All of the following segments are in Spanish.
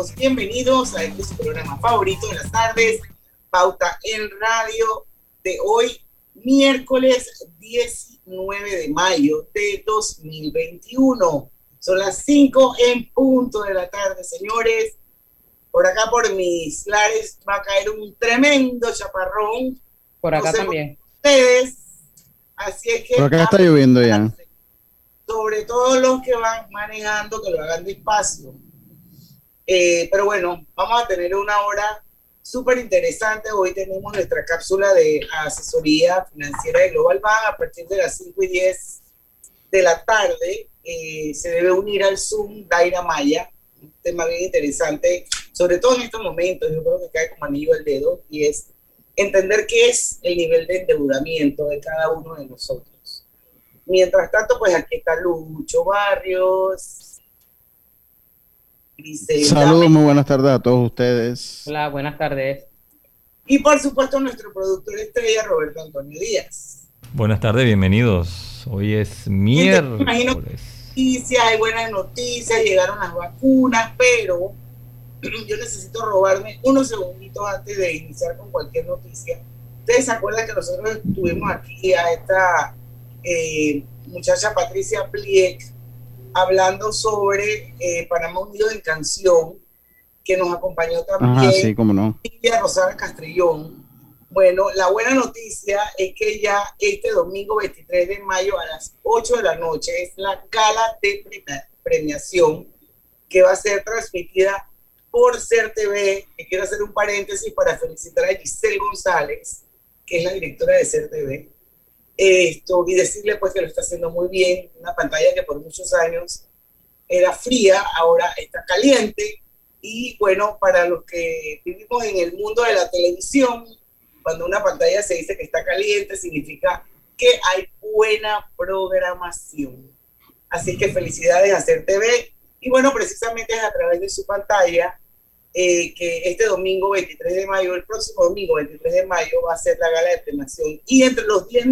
Todos bienvenidos a este su programa favorito de las tardes, Pauta en Radio, de hoy, miércoles 19 de mayo de 2021. Son las 5 en punto de la tarde, señores. Por acá, por mis lares, va a caer un tremendo chaparrón. Por acá también. Ustedes. Así es que. Por acá está lloviendo ya. Sobre todo los que van manejando, que lo hagan despacio eh, pero bueno, vamos a tener una hora súper interesante. Hoy tenemos nuestra cápsula de asesoría financiera de Global Bank a partir de las 5 y 10 de la tarde. Eh, se debe unir al Zoom Daira Maya, un tema bien interesante, sobre todo en estos momentos, yo creo que cae como anillo al dedo, y es entender qué es el nivel de endeudamiento de cada uno de nosotros. Mientras tanto, pues aquí está Lucho Barrios, Saludos, muy buenas tardes a todos ustedes. Hola, buenas tardes. Y por supuesto nuestro productor estrella, Roberto Antonio Díaz. Buenas tardes, bienvenidos. Hoy es miércoles. Imagino noticias, hay buenas noticias, llegaron las vacunas, pero yo necesito robarme unos segunditos antes de iniciar con cualquier noticia. Ustedes se acuerdan que nosotros tuvimos aquí a esta eh, muchacha Patricia Pliek, hablando sobre eh, Panamá Unido en canción, que nos acompañó también. sí, cómo no. Castrillón. Bueno, la buena noticia es que ya este domingo 23 de mayo a las 8 de la noche es la gala de premiación que va a ser transmitida por Ser TV. Que quiero hacer un paréntesis para felicitar a Giselle González, que es la directora de Ser TV esto y decirle pues que lo está haciendo muy bien, una pantalla que por muchos años era fría, ahora está caliente y bueno, para los que vivimos en el mundo de la televisión, cuando una pantalla se dice que está caliente, significa que hay buena programación. Así que felicidades a Hacer TV. Y bueno, precisamente es a través de su pantalla eh, que este domingo 23 de mayo, el próximo domingo 23 de mayo, va a ser la gala de premiación. Y entre los 10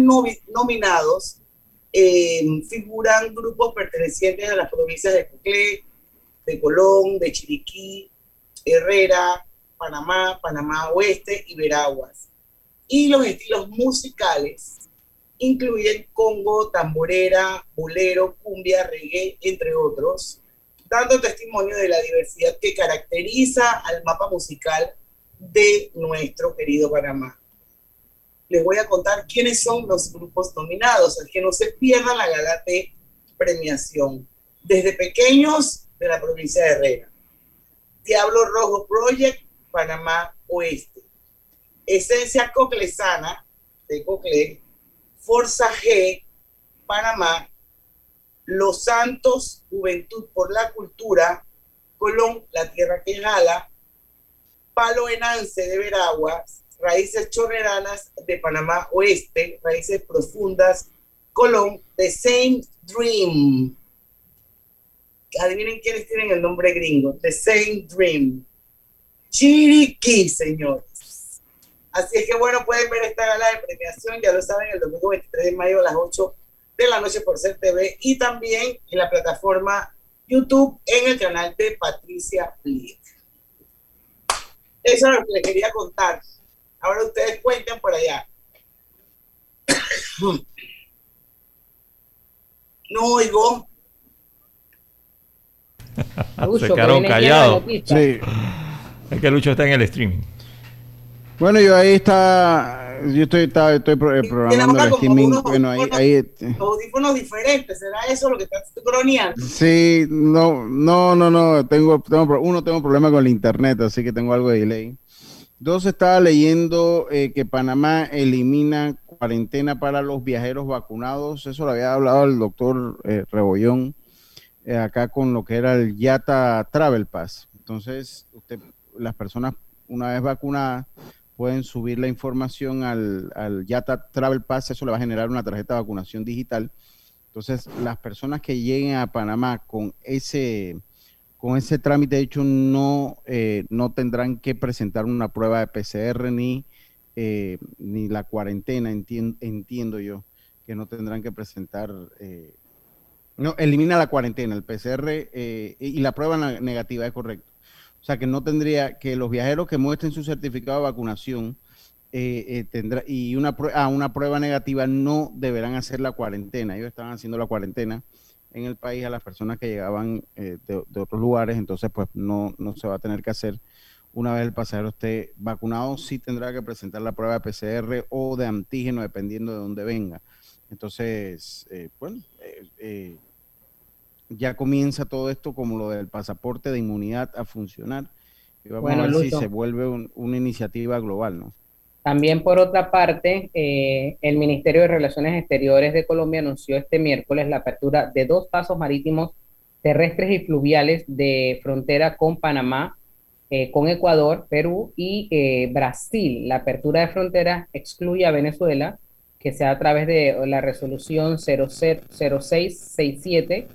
nominados eh, figuran grupos pertenecientes a las provincias de Coclé, de Colón, de Chiriquí, Herrera, Panamá, Panamá Oeste y Veraguas. Y los estilos musicales incluyen congo, tamborera, bolero, cumbia, reggae, entre otros dando testimonio de la diversidad que caracteriza al mapa musical de nuestro querido Panamá. Les voy a contar quiénes son los grupos nominados, el que no se pierda la gala de premiación. Desde pequeños de la provincia de Herrera. Diablo Rojo Project, Panamá Oeste. Esencia Coclesana, de Cocle. Forza G, Panamá los Santos, Juventud por la Cultura, Colón, La Tierra que Jala, Palo Enance de Veraguas, Raíces Chorreranas de Panamá Oeste, Raíces Profundas, Colón, The Same Dream. Adivinen quiénes tienen el nombre gringo, The Same Dream. Chiriquí, señores. Así es que bueno, pueden ver esta gala de premiación, ya lo saben, el domingo 23 de mayo a las 8 de la noche por Ser TV y también en la plataforma YouTube en el canal de Patricia Pliek. Eso es lo que les quería contar. Ahora ustedes cuenten por allá. No oigo. Se quedaron callados. Sí. Es que Lucho está en el streaming. Bueno, yo ahí está yo estoy, estoy programando el streaming. bueno, ahí, ahí, este. audífonos diferentes, ¿será eso lo que estás croneando? Sí, no, no, no, no. Tengo, tengo, uno, tengo problema con el internet, así que tengo algo de delay. Dos, estaba leyendo eh, que Panamá elimina cuarentena para los viajeros vacunados. Eso lo había hablado el doctor eh, Rebollón eh, acá con lo que era el Yata Travel Pass. Entonces, usted, las personas una vez vacunadas pueden subir la información al, al Yata Travel Pass. Eso le va a generar una tarjeta de vacunación digital. Entonces, las personas que lleguen a Panamá con ese con ese trámite hecho no, eh, no tendrán que presentar una prueba de PCR ni, eh, ni la cuarentena, entiendo, yo, que no tendrán que presentar, eh, no, elimina la cuarentena, el PCR y la prueba negativa es correcto. O sea que no tendría que los viajeros que muestren su certificado de vacunación tendrá, y una, ah, una prueba negativa no deberán hacer la cuarentena, ellos están haciendo la cuarentena en el país a las personas que llegaban eh, de, otros lugares, entonces pues no, no se va a tener que hacer una vez el pasajero esté vacunado, sí tendrá que presentar la prueba de PCR o de antígeno dependiendo de dónde venga. Entonces, eh, bueno, eh, ya comienza todo esto como lo del pasaporte de inmunidad a funcionar. Y vamos a ver si se vuelve una iniciativa global, ¿no? También, por otra parte, eh, el Ministerio de Relaciones Exteriores de Colombia anunció este miércoles la apertura de dos pasos marítimos terrestres y fluviales de frontera con Panamá, eh, con Ecuador, Perú y eh, Brasil. La apertura de frontera excluye a Venezuela, que sea a través de la resolución 0667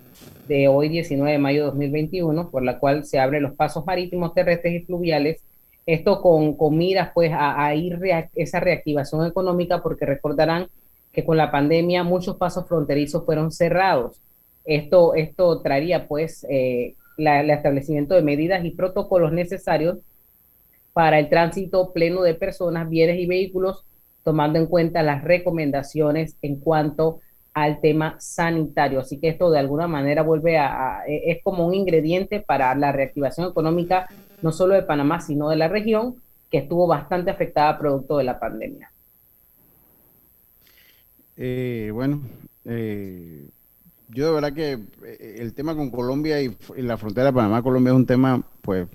de hoy 19 de mayo de 2021, por la cual se abren los pasos marítimos terrestres y fluviales esto con, comidas pues a, ir esa reactivación económica porque recordarán que con la pandemia muchos pasos fronterizos fueron cerrados. Esto, esto traería pues eh, el establecimiento de medidas y protocolos necesarios para el tránsito pleno de personas, bienes y vehículos, tomando en cuenta las recomendaciones en cuanto al tema sanitario. Así que esto de alguna manera vuelve a, es como un ingrediente para la reactivación económica no solo de Panamá, sino de la región, que estuvo bastante afectada producto de la pandemia. Eh, bueno, eh, yo de verdad que eh, el tema con Colombia y, la frontera de Panamá-Colombia es un tema, pues,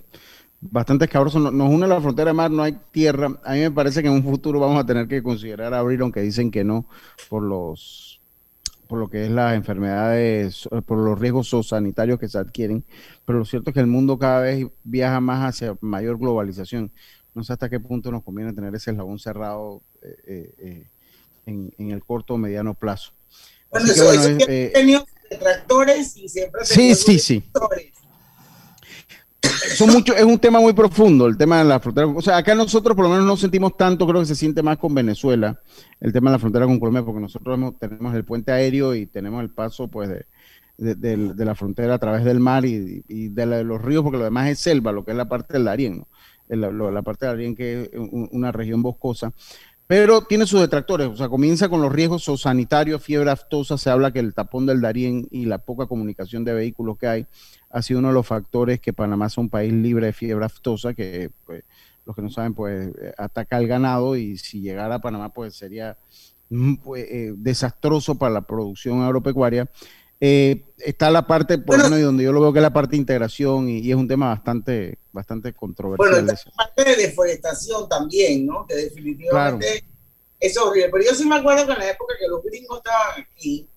bastante escabroso. Nos, une la frontera mar, no hay tierra. A mí me parece que en un futuro vamos a tener que considerar abrir, aunque dicen que no, por los por lo que es las enfermedades, por los riesgos sanitarios que se adquieren, pero lo cierto es que el mundo cada vez viaja más hacia mayor globalización. No sé hasta qué punto nos conviene tener ese eslabón cerrado eh, eh, eh, en, el corto o mediano plazo. Bueno, eso, que, tenido detractores y siempre Sí, sí, sí son mucho, es un tema muy profundo, el tema de la frontera. O sea, acá nosotros por lo menos no sentimos tanto, creo que se siente más con Venezuela, el tema de la frontera con Colombia, porque nosotros tenemos el puente aéreo y tenemos el paso pues de, la frontera a través del mar y, de, los ríos, porque lo demás es selva, lo que es la parte del Darién, la, la, parte del Darién que es una región boscosa pero tiene sus detractores, o sea, comienza con los riesgos sanitarios, fiebre aftosa, se habla que el tapón del Darién y la poca comunicación de vehículos que hay ha sido uno de los factores que Panamá sea un país libre de fiebre aftosa, que pues, los que no saben, pues ataca al ganado y si llegara a Panamá, pues sería mm, pues, eh, desastroso para la producción agropecuaria. Eh, está la parte, por bueno, y donde yo lo veo que es la parte de integración y, es un tema bastante, bastante controversial. Bueno, está la parte de deforestación también, ¿no? Que definitivamente es horrible. Pero yo sí me acuerdo que en la época que los gringos estaban aquí,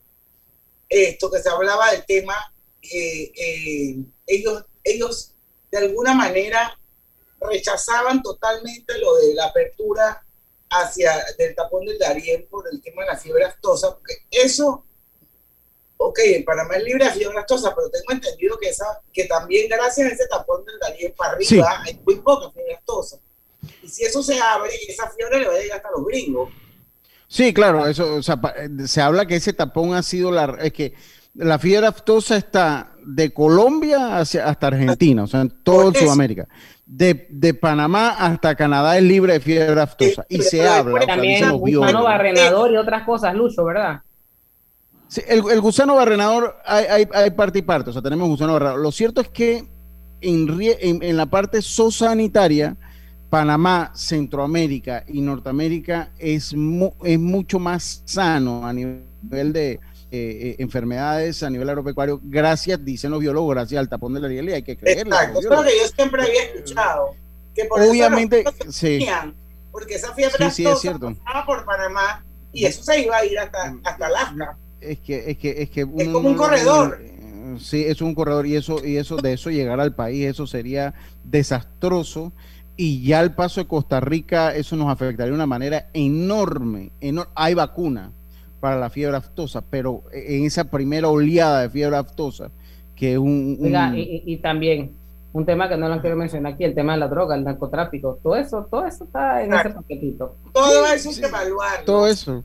esto que se hablaba del tema, eh, eh, ellos, ellos de alguna manera rechazaban totalmente lo de la apertura hacia del tapón del Darién por el tema de la fiebre aftosa, porque eso ok, en Panamá es libre de fiebre aftosa, pero tengo entendido que, esa, que también gracias a ese tapón del Darién para arriba hay muy poca fiebre aftosa. Y si eso se abre, esa fiebre le va a llegar hasta los gringos. Sí, claro, eso, o sea, se habla que ese tapón ha sido la, es que la fiebre aftosa está de Colombia hacia, hasta Argentina, o sea, en todo Sudamérica. De, de, Panamá hasta Canadá es libre de fiebre aftosa. y se habla. También gusano barrenador y otras cosas, Lucho, ¿verdad? El, gusano barrenador hay, hay, parte y parte, o sea, tenemos gusano barrenador. Lo cierto es que en, en, la parte zoosanitaria, Panamá, Centroamérica y Norteamérica es, es mucho más sano a nivel de eh, eh, enfermedades, a nivel agropecuario, gracias, dicen los biólogos, gracias al tapón de la riel y hay que creerlo. Exacto, es lo que yo siempre había escuchado. Que por Obviamente, sí. porque esa fiebre sí, sí, es cierto. por Panamá y eso se iba a ir hasta, hasta Alaska. Es que, es que, es que es como un corredor. Sí, es un corredor y eso, y eso, de eso llegar al país, eso sería desastroso. Y ya al paso de Costa Rica, eso nos afectaría de una manera enorme. Hay vacuna para la fiebre aftosa, pero en esa primera oleada de fiebre aftosa, que es un. y, también un tema que no lo quiero mencionar aquí, el tema de la droga, el narcotráfico, todo eso, todo eso está en ese paquetito. Todo eso hay que evaluar. Todo eso.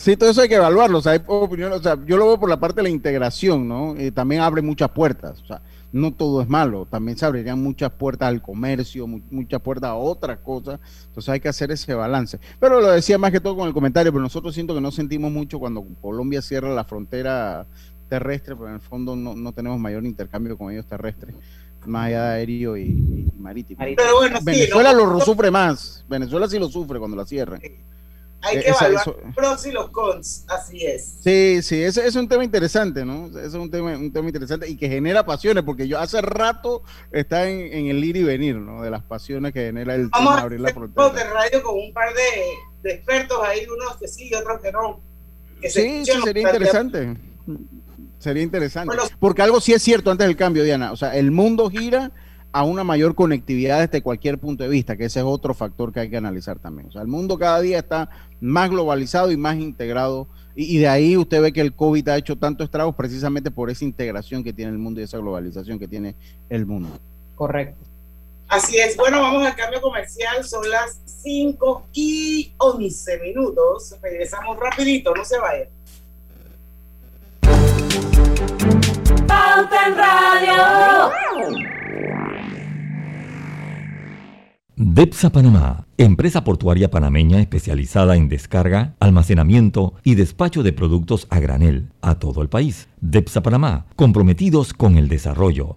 Sí, todo eso hay que evaluarlo. O sea, hay opinión, o sea, yo lo veo por la parte de la integración, ¿no? Eh, también abre muchas puertas. O sea, no todo es malo. También se abrirían muchas puertas al comercio, muchas puertas a otras cosas. Entonces hay que hacer ese balance. Pero lo decía más que todo con el comentario, pero nosotros siento que no sentimos mucho cuando Colombia cierra la frontera terrestre, pero en el fondo no, no tenemos mayor intercambio con ellos terrestres más allá de aéreo y, marítimo. Pero bueno, Venezuela lo sufre más. Venezuela sí lo sufre cuando la cierra. Hay que evaluar los pros y los cons, así es. Sí, sí, ese, es un tema interesante, ¿no? Ese es un tema, un tema interesante y que genera pasiones, porque yo hace rato está en, el ir y venir, ¿no? De las pasiones que genera el tema de abrir la frontera. de radio con un par de, expertos ahí, unos que sí y otros que no. sí, sí, sería interesante. Sería interesante. Porque algo sí es cierto antes del cambio, Diana. O sea, el mundo gira a una mayor conectividad desde cualquier punto de vista, que ese es otro factor que hay que analizar también. O sea, el mundo cada día está más globalizado y más integrado, y, de ahí usted ve que el COVID ha hecho tanto estragos precisamente por esa integración que tiene el mundo y esa globalización que tiene el mundo. Correcto. Así es. Bueno, vamos al cambio comercial. Son las 5 y 11 minutos. Regresamos rapidito, no se vayan. Pauta en Radio. DEPSA Panamá, empresa portuaria panameña especializada en descarga, almacenamiento y despacho de productos a granel a todo el país. DEPSA Panamá, comprometidos con el desarrollo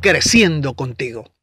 creciendo contigo.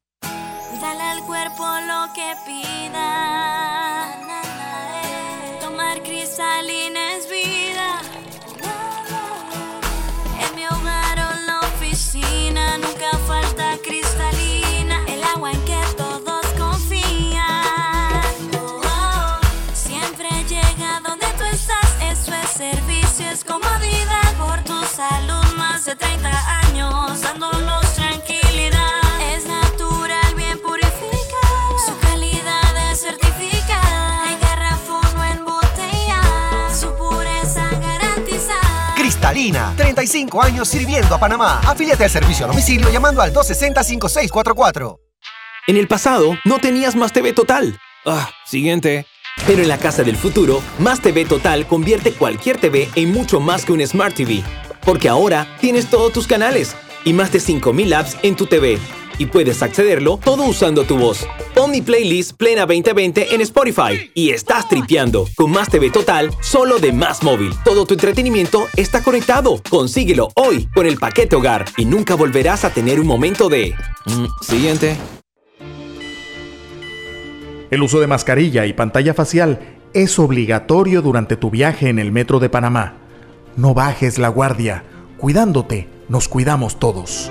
Cristalina, 35 años sirviendo a Panamá. Afíliate al servicio a domicilio llamando al 260-5644. En el pasado, no tenías Más TV Total. Ah, siguiente. Pero en la casa del futuro, Más TV Total convierte cualquier TV en mucho más que un Smart TV. Porque ahora tienes todos tus canales y más de 5000 apps en tu TV y puedes accederlo todo usando tu voz. Pon playlist Plena 2020 en Spotify y estás tripeando con Más TV Total solo de Más Móvil. Todo tu entretenimiento está conectado. Consíguelo hoy con el paquete hogar y nunca volverás a tener un momento de... Mm, siguiente. El uso de mascarilla y pantalla facial es obligatorio durante tu viaje en el metro de Panamá. No bajes la guardia. Cuidándote, nos cuidamos todos.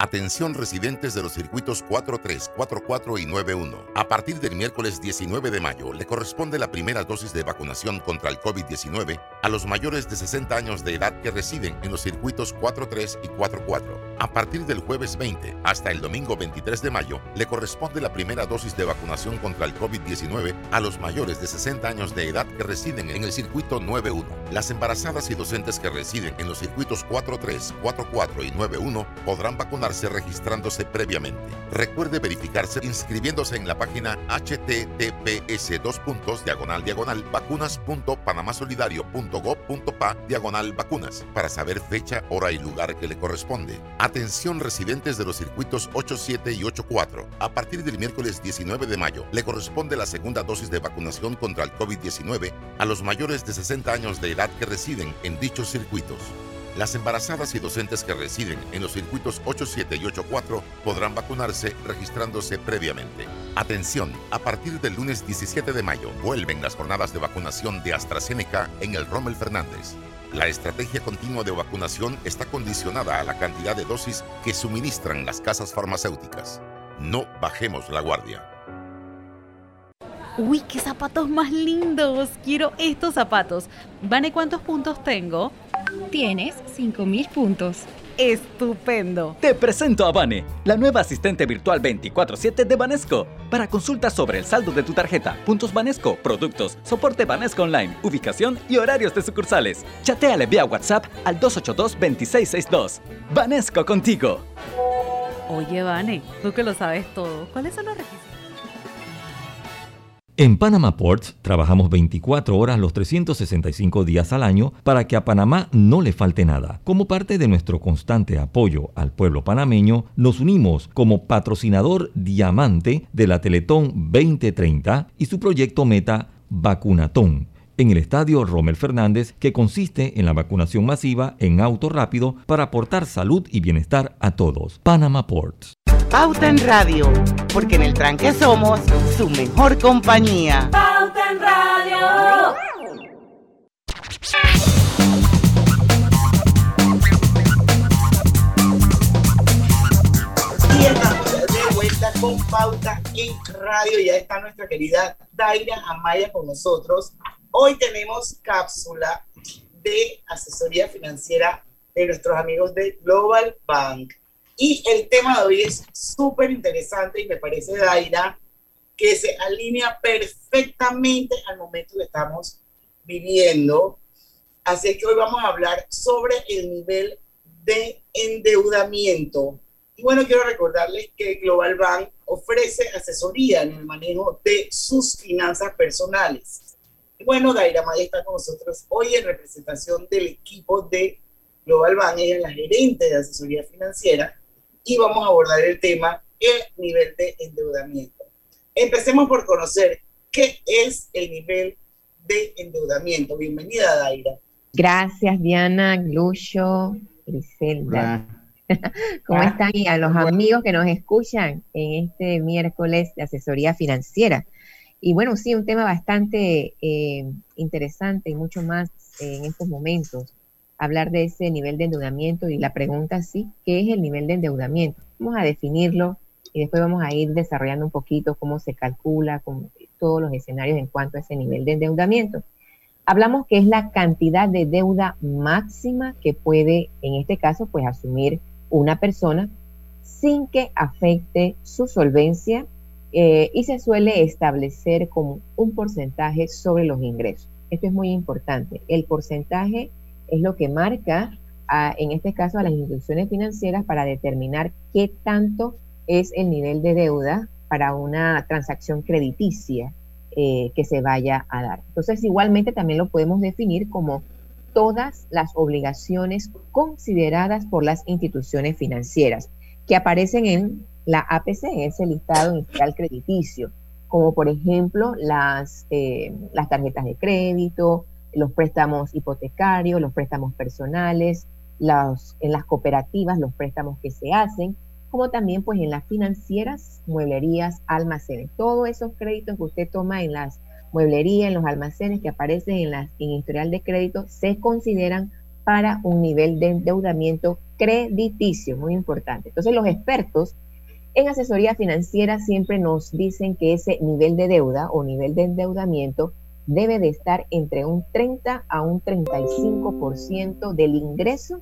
Atención residentes de los circuitos 43, 44 y 91. A partir del miércoles 19 de mayo le corresponde la primera dosis de vacunación contra el COVID-19 a los mayores de 60 años de edad que residen en los circuitos 43 y 44. A partir del jueves 20 hasta el domingo 23 de mayo, le corresponde la primera dosis de vacunación contra el COVID-19 a los mayores de 60 años de edad que residen en el circuito 91. Las embarazadas y docentes que residen en los circuitos 43, 44 y 91 podrán registrándose previamente. Recuerde verificarse inscribiéndose en la página https diagonal diagonal vacunas.panamasolidario.com go.pa diagonal vacunas para saber fecha, hora y lugar que le corresponde. Atención residentes de los circuitos 87 y 84. A partir del miércoles 19 de mayo le corresponde la segunda dosis de vacunación contra el COVID-19 a los mayores de 60 años de edad que residen en dichos circuitos. Las embarazadas y docentes que residen en los circuitos 87 y 84 podrán vacunarse registrándose previamente. Atención, a partir del lunes 17 de mayo vuelven las jornadas de vacunación de AstraZeneca en el Rommel Fernández. La estrategia continua de vacunación está condicionada a la cantidad de dosis que suministran las casas farmacéuticas. No bajemos la guardia. Uy, qué zapatos más lindos. Quiero estos zapatos. ¿Vane cuántos puntos tengo? Tienes 5000 puntos. Estupendo. Te presento a Vane, la nueva asistente virtual 24/7 de Banesco. Para consultas sobre el saldo de tu tarjeta, puntos Banesco, productos, soporte Banesco Online, ubicación y horarios de sucursales. Chateale vía WhatsApp al 282-2662. Banesco contigo. Oye, Vane, tú que lo sabes todo, ¿cuáles son los requisitos? En Panama Ports trabajamos 24 horas los 365 días al año para que a Panamá no le falte nada. Como parte de nuestro constante apoyo al pueblo panameño, nos unimos como patrocinador diamante de la Teletón 2030 y su proyecto meta Vacunatón en el estadio Rommel Fernández, que consiste en la vacunación masiva en auto rápido para aportar salud y bienestar a todos. Panama Ports. Pauta en Radio, porque en el tranque somos su mejor compañía. Pauta en Radio. Y estamos de vuelta con Pauta en Radio. Ya está nuestra querida Daira Amaya con nosotros. Hoy tenemos cápsula de asesoría financiera de nuestros amigos de Global Bank. Y el tema de hoy es súper interesante y me parece, Daira, que se alinea perfectamente al momento que estamos viviendo. Así que hoy vamos a hablar sobre el nivel de endeudamiento. Y bueno, quiero recordarles que Global Bank ofrece asesoría en el manejo de sus finanzas personales. Bueno, Daira Maya está con nosotros hoy en representación del equipo de Global Bank, ella es la gerente de asesoría financiera y vamos a abordar el tema el nivel de endeudamiento. Empecemos por conocer qué es el nivel de endeudamiento. Bienvenida, Daira. Gracias, Diana, Lucho, Griselda. ¿Cómo ah, están? Y a los amigos que nos escuchan en este miércoles de asesoría financiera. Y bueno, sí, un tema bastante eh, interesante y mucho más en estos momentos hablar de ese nivel de endeudamiento y la pregunta sí, ¿qué es el nivel de endeudamiento? Vamos a definirlo y después vamos a ir desarrollando un poquito cómo se calcula, con todos los escenarios en cuanto a ese nivel de endeudamiento. Hablamos que es la cantidad de deuda máxima que puede, en este caso, pues asumir una persona sin que afecte su solvencia eh, y se suele establecer como un porcentaje sobre los ingresos. Esto es muy importante. El porcentaje es lo que marca, en este caso, a las instituciones financieras para determinar qué tanto es el nivel de deuda para una transacción crediticia eh, que se vaya a dar. Entonces, igualmente también lo podemos definir como todas las obligaciones consideradas por las instituciones financieras que aparecen en la APC, en ese listado inicial crediticio, como por ejemplo las, eh, las tarjetas de crédito, los préstamos hipotecarios, los préstamos personales, en las cooperativas, los préstamos que se hacen, como también pues en las financieras, mueblerías, almacenes. Todos esos créditos que usted toma en las mueblerías, en los almacenes que aparecen en, las, en historial de crédito, se consideran para un nivel de endeudamiento crediticio, muy importante. Entonces los expertos en asesoría financiera siempre nos dicen que ese nivel de deuda o nivel de endeudamiento debe de estar entre un 30 a un 35% del ingreso,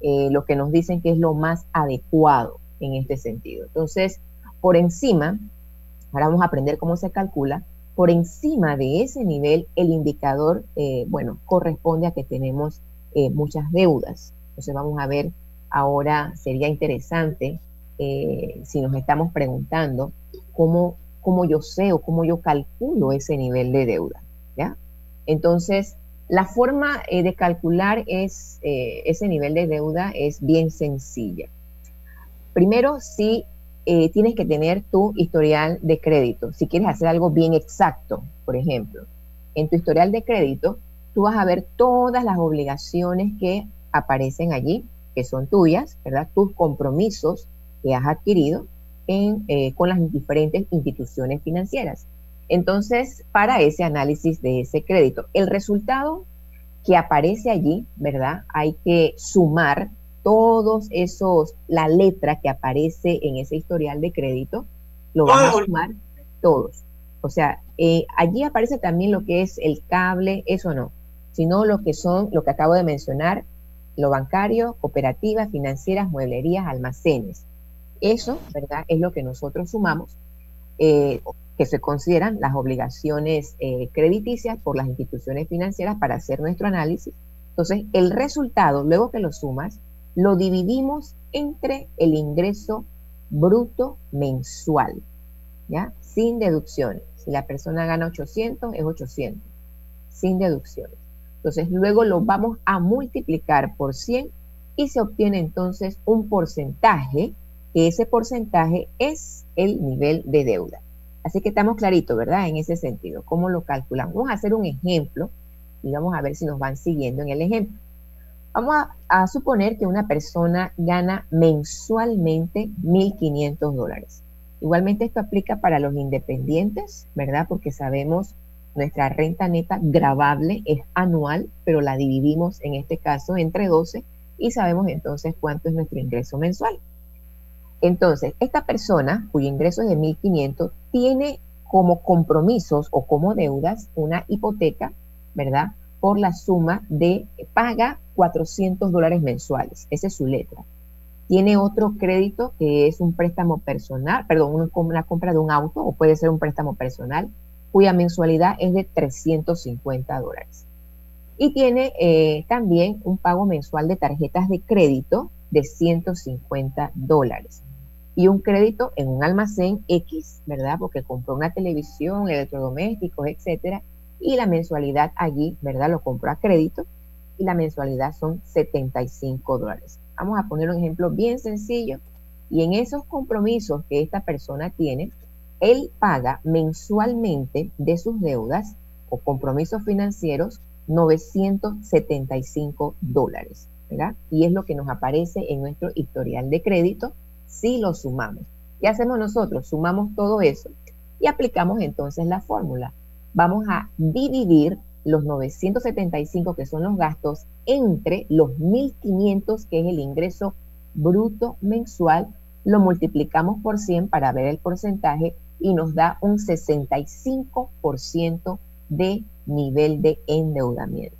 eh, lo que nos dicen que es lo más adecuado en este sentido. Entonces, por encima, ahora vamos a aprender cómo se calcula, por encima de ese nivel, el indicador, eh, bueno, corresponde a que tenemos eh, muchas deudas. Entonces vamos a ver, ahora sería interesante si nos estamos preguntando cómo, cómo yo sé o cómo yo calculo ese nivel de deuda. ¿ya? Entonces, la forma eh, de calcular eh, ese nivel de deuda es bien sencilla. Primero, si eh, tienes que tener tu historial de crédito. Si quieres hacer algo bien exacto, por ejemplo, en tu historial de crédito, tú vas a ver todas las obligaciones que aparecen allí, que son tuyas, ¿verdad? Tus compromisos que has adquirido con las diferentes instituciones financieras. Entonces, para ese análisis de ese crédito, el resultado que aparece allí, ¿verdad? Hay que sumar todos esos, la letra que aparece en ese historial de crédito, lo vamos a sumar todos. O sea, eh, allí aparece también lo que es el cable, eso no, sino lo que son, lo que acabo de mencionar, lo bancario, cooperativas, financieras, mueblerías, almacenes. Eso, ¿verdad? Es lo que nosotros sumamos. Eh, que se consideran las obligaciones eh, crediticias por las instituciones financieras para hacer nuestro análisis. Entonces, el resultado, luego que lo sumas, lo dividimos entre el ingreso bruto mensual, ¿ya? Sin deducciones. Si la persona gana 800, es 800, sin deducciones. Entonces, luego lo vamos a multiplicar por 100 y se obtiene entonces un porcentaje, ese porcentaje es el nivel de deuda. Así que estamos claritos, ¿verdad? En ese sentido, ¿cómo lo calculamos? Vamos a hacer un ejemplo y vamos a ver si nos van siguiendo en el ejemplo. Vamos a, suponer que una persona gana mensualmente 1.500 dólares. Igualmente esto aplica para los independientes, ¿verdad? Porque sabemos nuestra renta neta grabable es anual, pero la dividimos en este caso entre 12 y sabemos entonces cuánto es nuestro ingreso mensual. Entonces, esta persona cuyo ingreso es de 1.500 tiene como compromisos o como deudas una hipoteca, ¿verdad? Por la suma de paga 400 dólares mensuales. Esa es su letra. Tiene otro crédito que es un préstamo personal, perdón, una compra de un auto o puede ser un préstamo personal cuya mensualidad es de 350 dólares. Y tiene eh, también un pago mensual de tarjetas de crédito de 150 dólares y un crédito en un almacén X, ¿verdad? Porque compró una televisión, electrodomésticos, etcétera, y la mensualidad allí, ¿verdad? Lo compró a crédito y la mensualidad son 75 dólares. Vamos a poner un ejemplo bien sencillo y en esos compromisos que esta persona tiene, él paga mensualmente de sus deudas o compromisos financieros 975 dólares, ¿verdad? Y es lo que nos aparece en nuestro historial de crédito si lo sumamos. ¿Qué hacemos nosotros? Sumamos todo eso y aplicamos entonces la fórmula. Vamos a dividir los 975 que son los gastos entre los 1500 que es el ingreso bruto mensual, lo multiplicamos por 100 para ver el porcentaje y nos da un 65% de nivel de endeudamiento.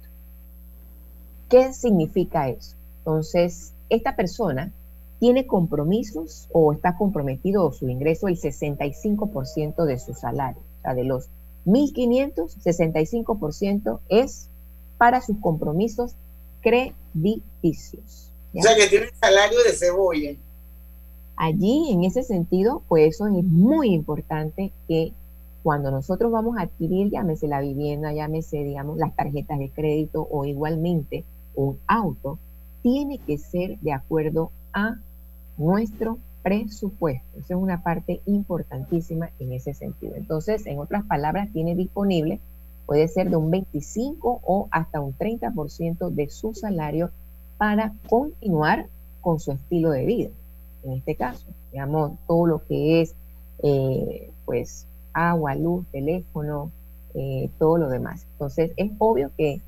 ¿Qué significa eso? Entonces, esta persona tiene compromisos o está comprometido su ingreso el 65% de su salario. O sea, de los 1.500, 65% es para sus compromisos crediticios. O sea, que tiene salario de cebolla. Allí, en ese sentido, pues eso es muy importante que cuando nosotros vamos a adquirir, llámese la vivienda, llámese, digamos, las tarjetas de crédito o igualmente un auto, tiene que ser de acuerdo a nuestro presupuesto. Esa es una parte importantísima en ese sentido. Entonces, en otras palabras, tiene disponible, puede ser de un 25 o hasta un 30% de su salario para continuar con su estilo de vida. En este caso, digamos, todo lo que es, eh, pues, agua, luz, teléfono, eh, todo lo demás. Entonces, es obvio que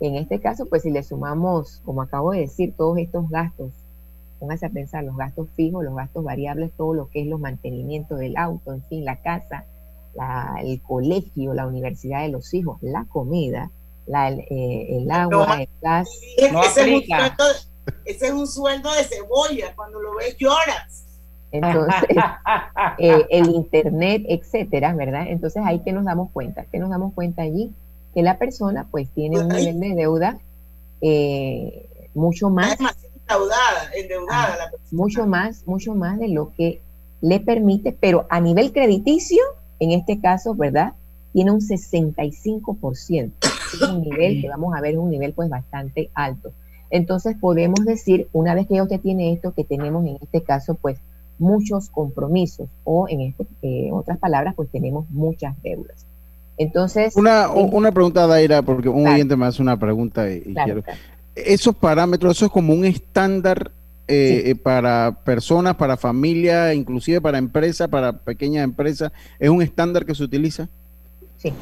en este caso, pues si le sumamos, como acabo de decir, todos estos gastos póngase a pensar los gastos fijos, los gastos variables, todo lo que es los mantenimientos del auto, en fin, la casa, el colegio, la universidad de los hijos, la comida, eh, el agua, el gas. ese, es un sueldo, de cebolla, cuando lo ves lloras. Entonces, eh, el internet, etcétera, ¿verdad? Entonces ahí que nos damos cuenta, que nos damos cuenta allí que la persona pues tiene un nivel de deuda eh, mucho más endeudada, endeudada la mucho más, mucho más de lo que le permite, pero a nivel crediticio, en este caso, ¿verdad? Tiene un 65%. Es un nivel que vamos a ver, es un nivel pues bastante alto. Entonces podemos decir, una vez que usted tiene esto, que tenemos en este caso pues muchos compromisos o en este, eh, otras palabras pues tenemos muchas deudas. Entonces... Una, una pregunta, Daira, porque un oyente me hace una pregunta y, quiero... Esos parámetros, eso es como un estándar eh, eh, para personas, para familias, inclusive para empresas, para pequeñas empresas, ¿es un estándar que se utiliza? Sí.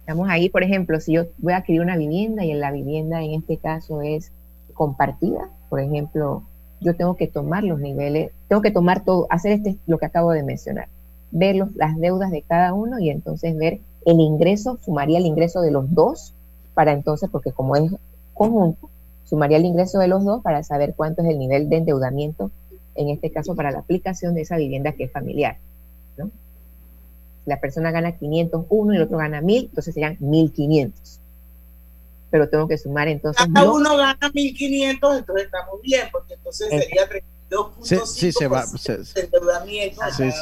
Estamos ahí, por ejemplo, si yo voy a adquirir una vivienda y en la vivienda en este caso es compartida, por ejemplo, yo tengo que tomar los niveles, tengo que tomar todo, hacer este lo que acabo de mencionar, ver las deudas de cada uno y entonces ver el ingreso, sumaría el ingreso de los dos para entonces, porque como es conjunto, Sumaría el ingreso de los dos para saber cuánto es el nivel de endeudamiento, en este caso para la aplicación de esa vivienda que es familiar. ¿no? Si la persona gana 501 y el otro gana 1000, entonces serían 1500. Pero tengo que sumar entonces. Cada uno gana 1500, entonces estamos bien, porque entonces sería 32.5 sí, se va, endeudamiento.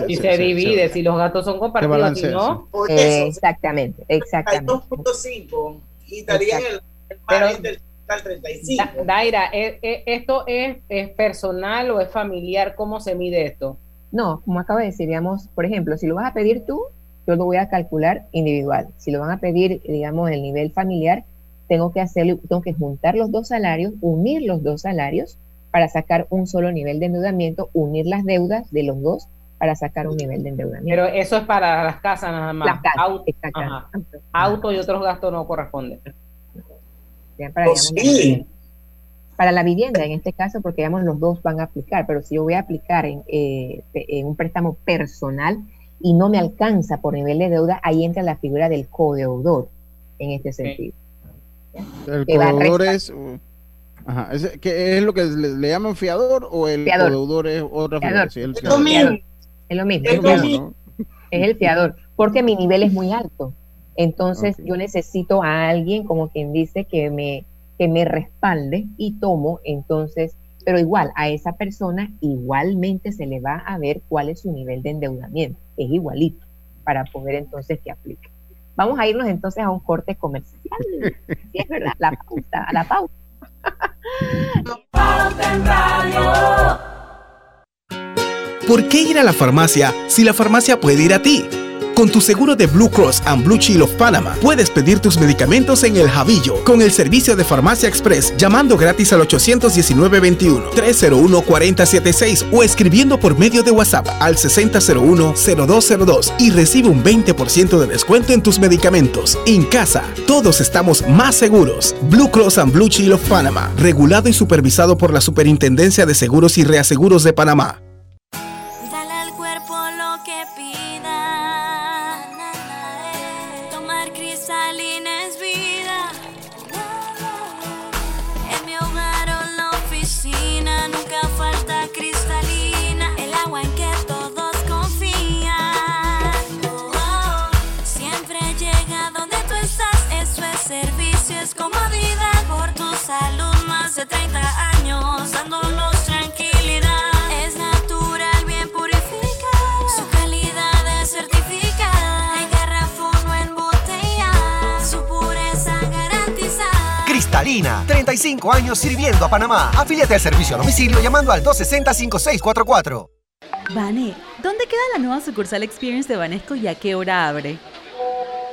y se, divide, si los gastos son compartidos, si no. exactamente, exactamente. 2.5 y estaría en el, el del 35. Daira, ¿e, e, ¿esto es, personal o es familiar? ¿Cómo se mide esto? No, como acabo de decir, digamos, por ejemplo, si lo vas a pedir tú, yo lo voy a calcular individual. Si lo van a pedir, digamos, el nivel familiar, tengo que hacerlo, tengo que juntar los dos salarios, unir los dos salarios para sacar un solo nivel de endeudamiento, unir las deudas de los dos para sacar un nivel de endeudamiento. Pero eso es para las casas nada más. Las casas, Auto, Auto y otros gastos no corresponden. Para, para, la vivienda, en este caso, porque digamos, los dos van a aplicar, pero si yo voy a aplicar en, eh, en un préstamo personal y no me alcanza por nivel de deuda, ahí entra la figura del codeudor en este sentido. El codeudor es... Ajá, ¿es, ¿qué es lo que le, llaman fiador o el codeudor es otra figura? es, lo mismo. Es lo mismo. Es el fiador, porque mi nivel es muy alto. Entonces yo necesito a alguien, como quien dice, que me, que me respalde y tomo entonces, pero igual a esa persona igualmente se le va a ver cuál es su nivel de endeudamiento. Es igualito para poder entonces que aplique. Vamos a irnos entonces a un corte comercial. Sí, es verdad, la pausa, a la pausa. ¿Por qué ir a la farmacia si la farmacia puede ir a ti? Con tu seguro de Blue Cross and Blue Shield of Panama, puedes pedir tus medicamentos en el Javillo con el servicio de Farmacia Express llamando gratis al 819-21-301-4076 o escribiendo por medio de WhatsApp al 6001-0202 y recibe un 20% de descuento en tus medicamentos. En casa, todos estamos más seguros. Blue Cross and Blue Shield of Panama, regulado y supervisado por la Superintendencia de Seguros y Reaseguros de Panamá. Cristalina, 35 años sirviendo a Panamá. Afíliate al servicio a domicilio llamando al 260-5644. Vane, ¿dónde queda la nueva sucursal Experience de Banesco y a qué hora abre?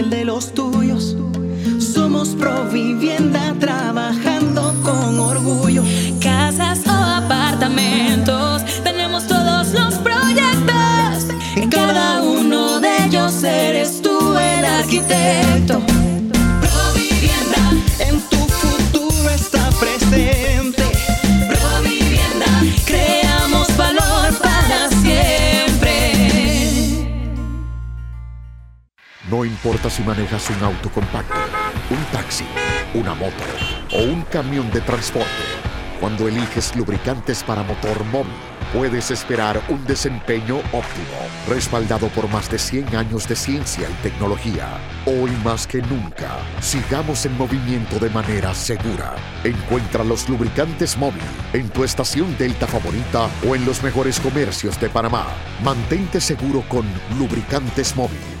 el de los tuyos. Somos Provivienda trabajando con orgullo. Casas o apartamentos, tenemos todos los proyectos. En cada uno de ellos eres tú el arquitecto. No importa si manejas un auto compacto, un taxi, una moto o un camión de transporte. Cuando eliges lubricantes para motor móvil, puedes esperar un desempeño óptimo, respaldado por más de 100 años de ciencia y tecnología. Hoy más que nunca, sigamos en movimiento de manera segura. Encuentra los lubricantes móvil en tu estación Delta favorita o en los mejores comercios de Panamá. Mantente seguro con lubricantes móvil.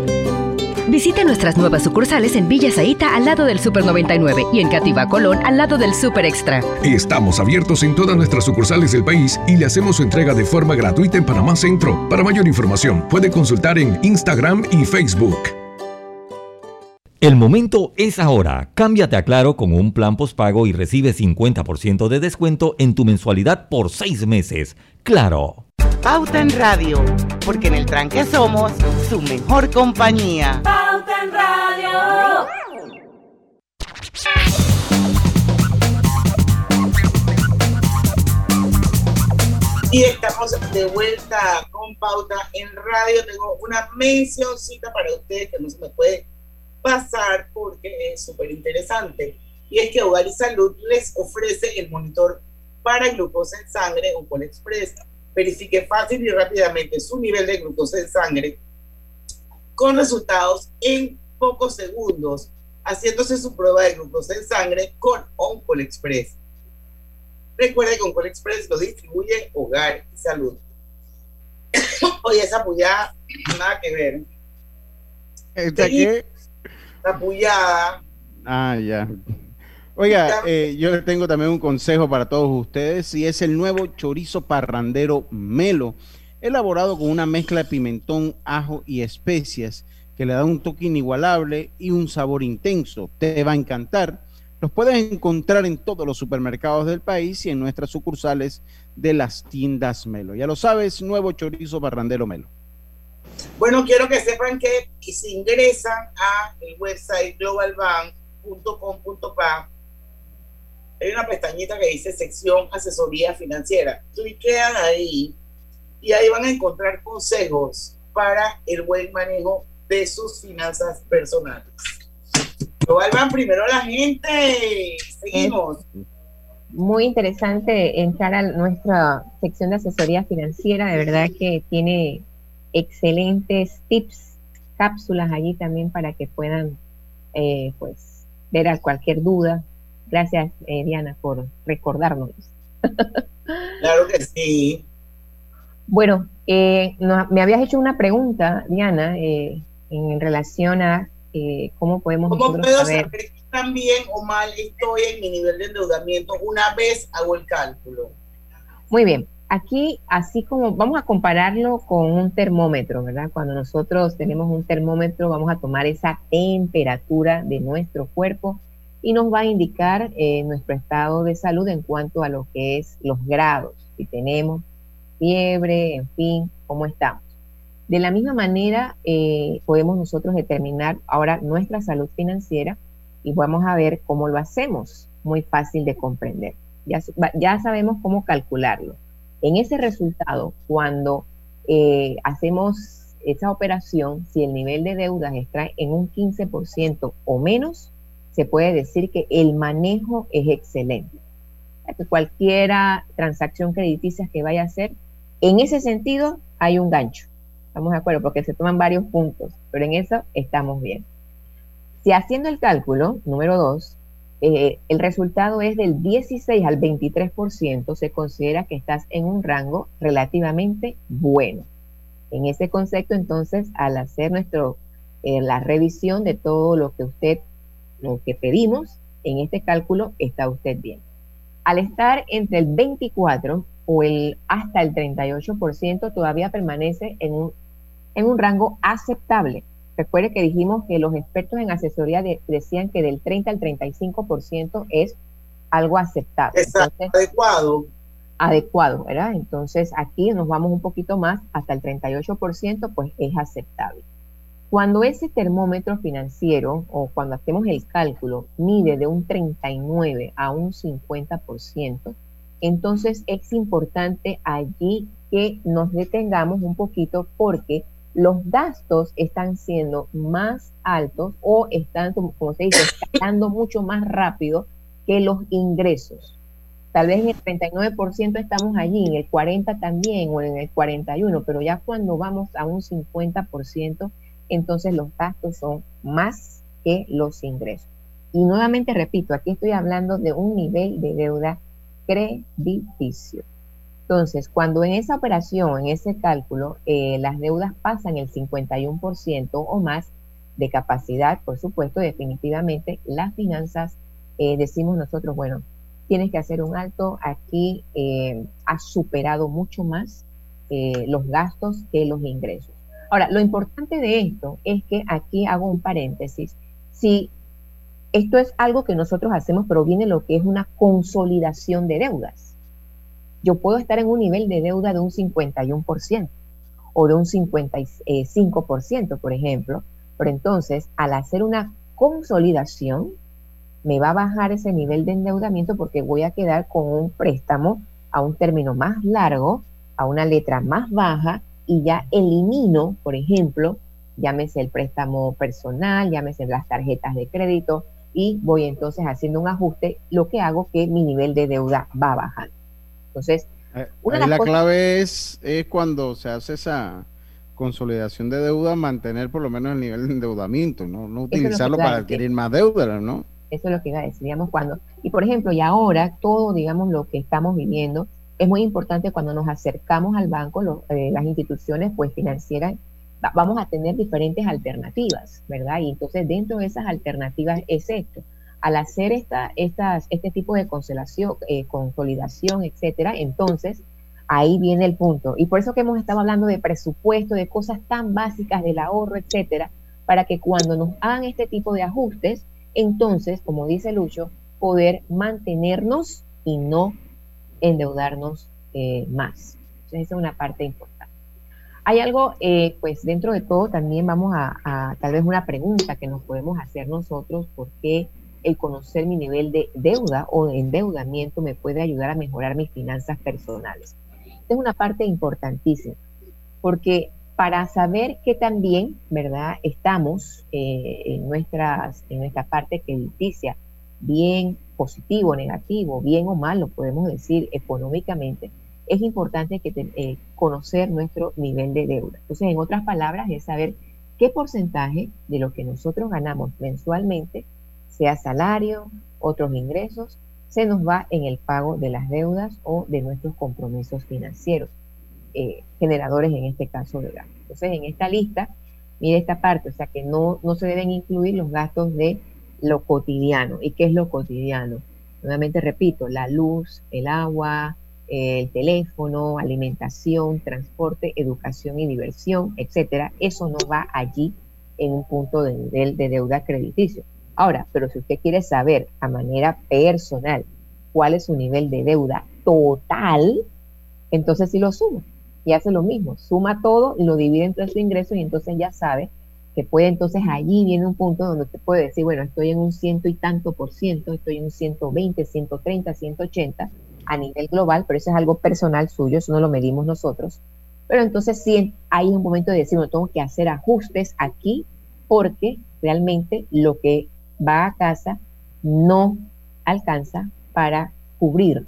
Visite nuestras nuevas sucursales en Villa Zaita al lado del Super 99 y en Cativa Colón al lado del Super Extra. Estamos abiertos en todas nuestras sucursales del país y le hacemos su entrega de forma gratuita en Panamá Centro. Para mayor información, puede consultar en Instagram y Facebook. El momento es ahora. Cámbiate a Claro con un plan postpago y recibe 50% de descuento en tu mensualidad por seis meses. Claro. Pauta en Radio, porque en el tranque somos su mejor compañía. Pauta en Radio. Y estamos de vuelta con Pauta en Radio. Tengo una mencioncita para ustedes que no se me puede pasar porque es súper interesante. Y es que Hogar y Salud les ofrece el monitor para glucosa en sangre, o Express verifique fácil y rápidamente su nivel de glucosa en sangre con resultados en pocos segundos, haciéndose su prueba de glucosa en sangre con Oncol Express. Recuerde que Oncol Express lo distribuye Hogar y Salud. Oye, esa puya, nada que ver. ¿Esta qué? La puya. Ah, ya. Oiga, eh, yo tengo también un consejo para todos ustedes y es el nuevo chorizo parrandero Melo, elaborado con una mezcla de pimentón, ajo y especias que le da un toque inigualable y un sabor intenso. Te va a encantar. Los puedes encontrar en todos los supermercados del país y en nuestras sucursales de las tiendas Melo. Ya lo sabes, nuevo chorizo parrandero Melo. Bueno, quiero que sepan que si ingresan a el website globalbank.com.pa hay una pestañita que dice sección asesoría financiera. Cliquean ahí y ahí van a encontrar consejos para el buen manejo de sus finanzas personales. van primero la gente. Seguimos. muy interesante entrar a nuestra sección de asesoría financiera. De verdad que tiene excelentes tips, cápsulas allí también para que puedan eh, pues ver a cualquier duda Gracias, eh, Diana, por recordarnos. Claro que sí. Bueno, eh, me habías hecho una pregunta, Diana, eh, en relación a cómo podemos ¿Cómo puedo saber, saber tan bien o mal estoy en mi nivel de endeudamiento una vez hago el cálculo? Muy bien. Aquí, así como vamos a compararlo con un termómetro, ¿verdad? Cuando nosotros tenemos un termómetro, vamos a tomar esa temperatura de nuestro cuerpo y nos va a indicar eh, nuestro estado de salud en cuanto a lo que es los grados, si tenemos fiebre, en fin, cómo estamos. De la misma manera, eh, podemos nosotros determinar ahora nuestra salud financiera y vamos a ver cómo lo hacemos. Muy fácil de comprender. Ya, ya sabemos cómo calcularlo. En ese resultado, cuando eh, hacemos esa operación, si el nivel de deudas está en un 15% o menos, se puede decir que el manejo es excelente. Que cualquiera transacción crediticia que vaya a hacer, en ese sentido hay un gancho. Estamos de acuerdo, porque se toman varios puntos, pero en eso estamos bien. Si haciendo el cálculo, número dos, eh, el resultado es del 16 al 23%, se considera que estás en un rango relativamente bueno. En ese concepto, entonces, al hacer nuestro eh, la revisión de todo lo que usted, lo que pedimos en este cálculo, está usted bien. Al estar entre el 24 o el hasta el 38%, todavía permanece en un, en un rango aceptable. Recuerde que dijimos que los expertos en asesoría decían que del 30 al 35% es algo aceptable. adecuado. Adecuado, ¿verdad? Entonces aquí nos vamos un poquito más, hasta el 38%, pues es aceptable. Cuando ese termómetro financiero o cuando hacemos el cálculo mide de un 39 a un 50%, entonces es importante allí que nos detengamos un poquito porque los gastos están siendo más altos o están, como se dice, escalando mucho más rápido que los ingresos. Tal vez en el 39% estamos allí, en el 40% también o en el 41%, pero ya cuando vamos a un 50%, entonces los gastos son más que los ingresos. Y nuevamente repito, aquí estoy hablando de un nivel de deuda crediticio. Entonces, cuando en esa operación, en ese cálculo, eh, las deudas pasan el 51% o más de capacidad, por supuesto, definitivamente las finanzas, eh, decimos nosotros, bueno, tienes que hacer un alto, aquí eh, has superado mucho más los gastos que los ingresos. Ahora, lo importante de esto es que aquí hago un paréntesis. Si esto es algo que nosotros hacemos, pero viene lo que es una consolidación de deudas. Yo puedo estar en un nivel de deuda de un 51% o de un 55%, por ejemplo, pero entonces al hacer una consolidación, me va a bajar ese nivel de endeudamiento porque voy a quedar con un préstamo a un término más largo, a una letra más baja y ya elimino, por ejemplo, llámese el préstamo personal, llámese las tarjetas de crédito y voy entonces haciendo un ajuste, lo que hago que mi nivel de deuda va bajando. Entonces, eh, la clave es, es cuando se hace esa consolidación de deuda, mantener por lo menos el nivel de endeudamiento, no, no utilizarlo para adquirir más deuda, ¿no? Eso es lo que iba a decir, digamos, cuando, y por ejemplo, y ahora todo, digamos, lo que estamos viviendo, es muy importante cuando nos acercamos al banco, eh, las instituciones pues financieras, vamos a tener diferentes alternativas, ¿verdad? Y entonces dentro de esas alternativas es esto. Al hacer esta, estas, este tipo de eh, consolidación, etcétera, entonces ahí viene el punto. Y por eso que hemos estado hablando de presupuesto, de cosas tan básicas del ahorro, etcétera, para que cuando nos hagan este tipo de ajustes, entonces, como dice Lucho, poder mantenernos y no endeudarnos eh, más. Entonces, esa es una parte importante. Hay algo, eh, pues dentro de todo también vamos a, tal vez una pregunta que nos podemos hacer nosotros, ¿por qué el conocer mi nivel de deuda o de endeudamiento me puede ayudar a mejorar mis finanzas personales? Esta es una parte importantísima, porque para saber que también, ¿verdad? Estamos eh, en, nuestras, en nuestra parte crediticia bien positivo, negativo, bien o mal, lo podemos decir económicamente, es importante que eh, conocer nuestro nivel de deuda. Entonces, en otras palabras, es saber qué porcentaje de lo que nosotros ganamos mensualmente, sea salario, otros ingresos, se nos va en el pago de las deudas o de nuestros compromisos financieros, eh, generadores en este caso de gastos. Entonces, en esta lista, mire esta parte, o sea que no, no se deben incluir los gastos de lo cotidiano. ¿Y qué es lo cotidiano? Nuevamente repito, la luz, el agua, el teléfono, alimentación, transporte, educación y diversión, etcétera. Eso no va allí en un punto de nivel de deuda crediticio. Ahora, pero si usted quiere saber a manera personal cuál es su nivel de deuda total, entonces sí lo suma y hace lo mismo, suma todo lo divide entre su ingreso y entonces ya sabe que puede entonces allí viene un punto donde usted puede decir, bueno, estoy en un ciento y tanto por ciento, estoy en un 120, 130, 180 a nivel global, pero eso es algo personal suyo, eso no lo medimos nosotros. Pero entonces sí hay un momento de decir, bueno, tengo que hacer ajustes aquí porque realmente lo que va a casa no alcanza para cubrir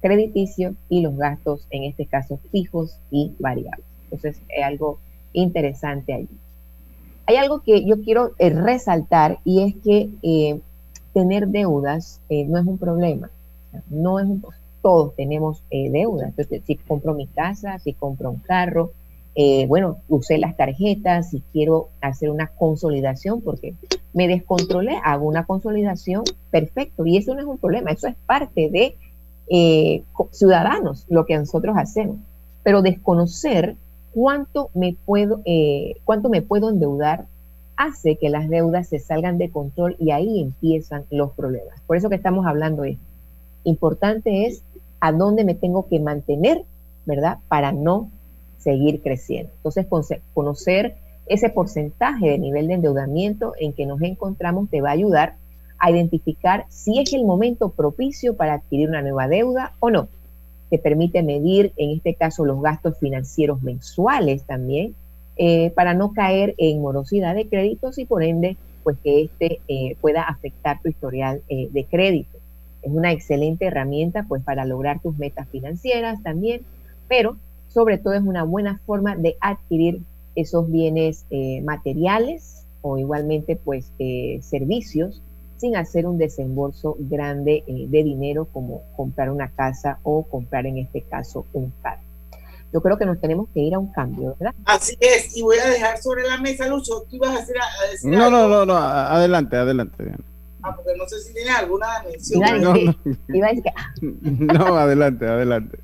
crediticio y los gastos, en este caso fijos y variables. Entonces es algo interesante allí. Hay algo que yo quiero eh, resaltar y es que eh, tener deudas eh, no es un problema. No es todos tenemos deudas. Entonces, si compro mi casa, si compro un carro, bueno, usé las tarjetas, si quiero hacer una consolidación, porque me descontrolé, hago una consolidación, perfecto, y eso no es un problema, eso es parte de ciudadanos, lo que nosotros hacemos, pero desconocer cuánto me puedo, eh, cuánto me puedo endeudar hace que las deudas se salgan de control y ahí empiezan los problemas. Por eso que estamos hablando esto. Importante es a dónde me tengo que mantener, ¿verdad? Para no seguir creciendo. Entonces, conocer ese porcentaje de nivel de endeudamiento en que nos encontramos te va a ayudar a identificar si es el momento propicio para adquirir una nueva deuda o no. Te permite medir, en este caso, los gastos financieros mensuales también, eh, para no caer en morosidad de créditos y por ende, pues que este eh, pueda afectar tu historial eh, de crédito. Es una excelente herramienta, pues, para lograr tus metas financieras también, pero sobre todo es una buena forma de adquirir esos bienes materiales o igualmente pues servicios sin hacer un desembolso grande eh, de dinero como comprar una casa o comprar en este caso un carro. Yo creo que nos tenemos que ir a un cambio, ¿verdad? Así es, y voy a dejar sobre la mesa, Lucho, tú ibas a, decir No, no, no, no, adelante, adelante. Ah, porque no sé si tiene alguna mención. No, no. no, adelante, adelante.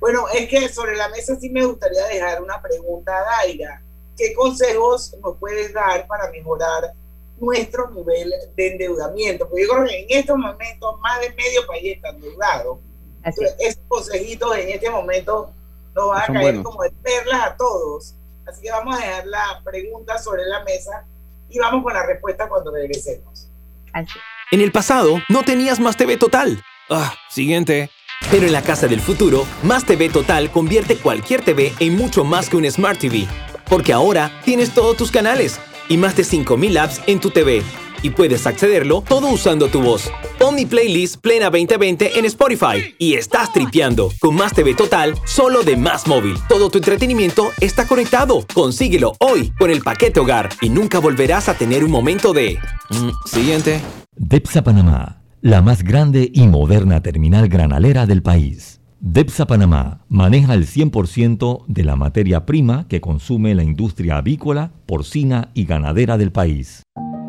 Bueno, es que sobre la mesa sí me gustaría dejar una pregunta a Daira. ¿Qué consejos nos puedes dar para mejorar nuestro nivel de endeudamiento? Porque yo creo que en estos momentos más de medio país está endeudado. Entonces, esos consejitos en este momento nos van a caer buenos. como de perlas a todos. Así que vamos a dejar la pregunta sobre la mesa y vamos con la respuesta cuando regresemos. Así. En el pasado no tenías más TV total. Ah, siguiente. Pero en la casa del futuro, Más TV Total convierte cualquier TV en mucho más que un Smart TV. Porque ahora tienes todos tus canales y más de 5000 apps en tu TV. Y puedes accederlo todo usando tu voz. Pon playlist Plena 2020 en Spotify y estás tripeando con Más TV Total solo de Más Móvil. Todo tu entretenimiento está conectado. Consíguelo hoy con el paquete hogar y nunca volverás a tener un momento de... Mm, siguiente. Depsa Panamá la más grande y moderna terminal granalera del país. Depsa Panamá maneja el 100% de la materia prima que consume la industria avícola, porcina y ganadera del país.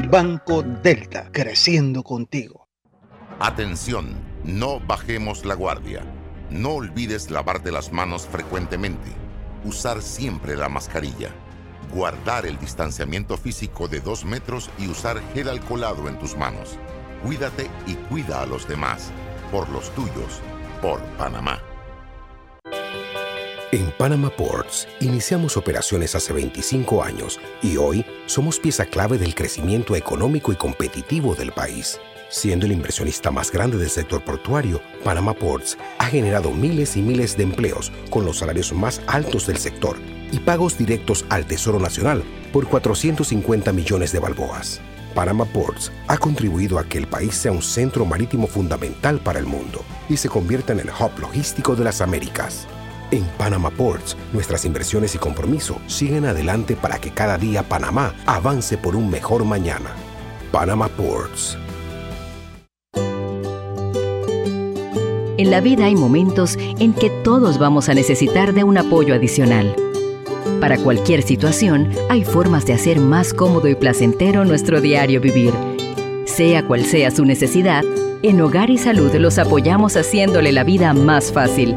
Banco Delta, creciendo contigo. Atención, no bajemos la guardia. No olvides lavarte las manos frecuentemente. Usar siempre la mascarilla. Guardar el distanciamiento físico de dos metros y usar gel alcoholado en tus manos. Cuídate y cuida a los demás. Por los tuyos. Por Panamá. En Panama Ports iniciamos operaciones hace 25 años y hoy somos pieza clave del crecimiento económico y competitivo del país. Siendo el inversionista más grande del sector portuario, Panama Ports ha generado miles y miles de empleos con los salarios más altos del sector y pagos directos al Tesoro Nacional por 450 millones de balboas. Panama Ports ha contribuido a que el país sea un centro marítimo fundamental para el mundo y se convierta en el hub logístico de las Américas. En Panama Ports, nuestras inversiones y compromiso siguen adelante para que cada día Panamá avance por un mejor mañana. Panama Ports. En la vida hay momentos en que todos vamos a necesitar de un apoyo adicional. Para cualquier situación, hay formas de hacer más cómodo y placentero nuestro diario vivir. Sea cual sea su necesidad, en Hogar y Salud los apoyamos haciéndole la vida más fácil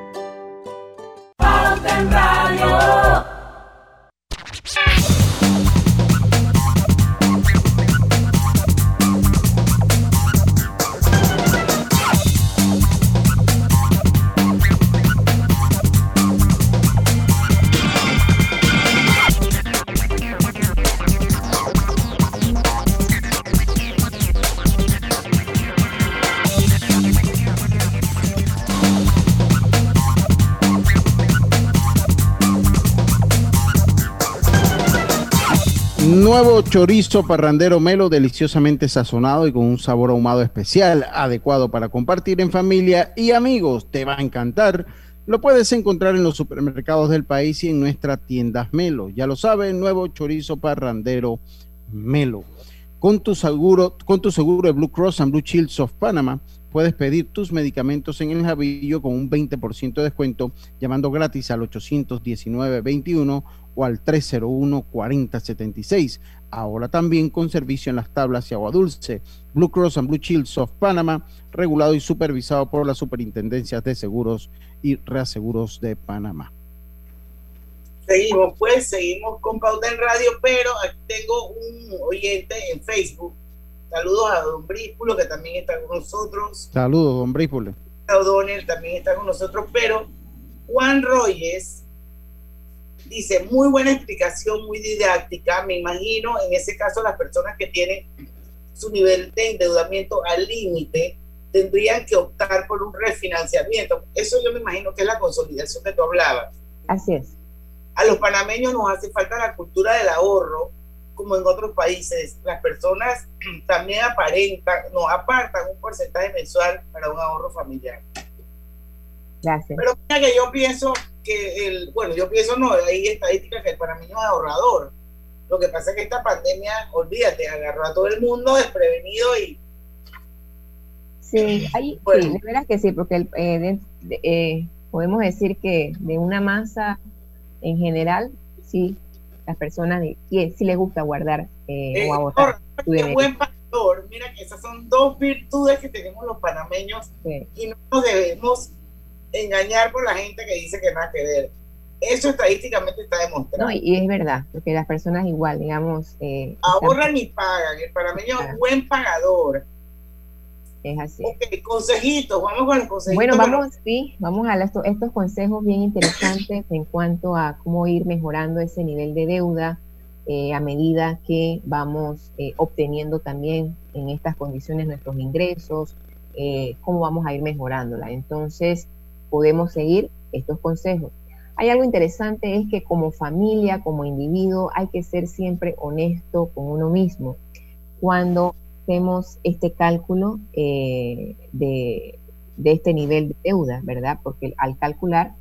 Nuevo chorizo parrandero melo deliciosamente sazonado y con un sabor ahumado especial, adecuado para compartir en familia y amigos. Te va a encantar. Lo puedes encontrar en los supermercados del país y en nuestras tiendas Melo. Ya lo saben, nuevo chorizo parrandero Melo. Con tu seguro, con tu seguro de Blue Cross and Blue Shields of Panama, puedes pedir tus medicamentos en el Javillo con un 20% de descuento llamando gratis al 819-21 o al 301-4076. Ahora también con servicio en las tablas y agua dulce. Blue Cross and Blue Shields of Panama, regulado y supervisado por las superintendencias de seguros y reaseguros de Panamá. Seguimos, pues, seguimos con Pauta en Radio, pero aquí tengo un oyente en Facebook. Saludos a Don Bríspulo, que también está con nosotros. Saludos, don Brípole. O'Donnell también está con nosotros, pero Juan Royes dice, muy buena explicación, muy didáctica. Me imagino en ese caso las personas que tienen su nivel de endeudamiento al límite tendrían que optar por un refinanciamiento. Eso yo me imagino que es la consolidación que tú hablabas. Así es. A los panameños nos hace falta la cultura del ahorro, como en otros países. Las personas también aparentan, nos apartan un porcentaje mensual para un ahorro familiar. Gracias. Pero mira que yo pienso que el, bueno, yo pienso no, hay estadísticas que el panameño es ahorrador. Lo que pasa es que esta pandemia, olvídate, agarró a todo el mundo desprevenido y Sí, hay, Bueno. sí, de veras que sí, porque el, eh, de- de- eh, podemos decir que de una masa en general, sí, las personas de- sí, les gusta guardar eh, Eh, o ahorrar dinero. buen pagador. Mira que esas son dos virtudes que tenemos los panameños Sí. y no nos debemos engañar por la gente que dice que nada que ver. Eso estadísticamente está demostrado. No, y, es verdad, porque las personas igual, digamos, eh, Ahorran y pagan. El panameño es buen pagador. es así. Ok, consejitos. Vamos con los consejitos. Bueno, vamos, sí, vamos a esto- estos consejos bien interesantes en cuanto a cómo ir mejorando ese nivel de deuda eh, a medida que vamos eh, obteniendo también en estas condiciones nuestros ingresos, eh, cómo vamos a ir mejorándola. Entonces, podemos seguir estos consejos. Hay algo interesante, es que como familia, como individuo, hay que ser siempre honesto con uno mismo. Cuando hacemos este cálculo eh, de, de este nivel de deuda, ¿verdad? Porque al calcular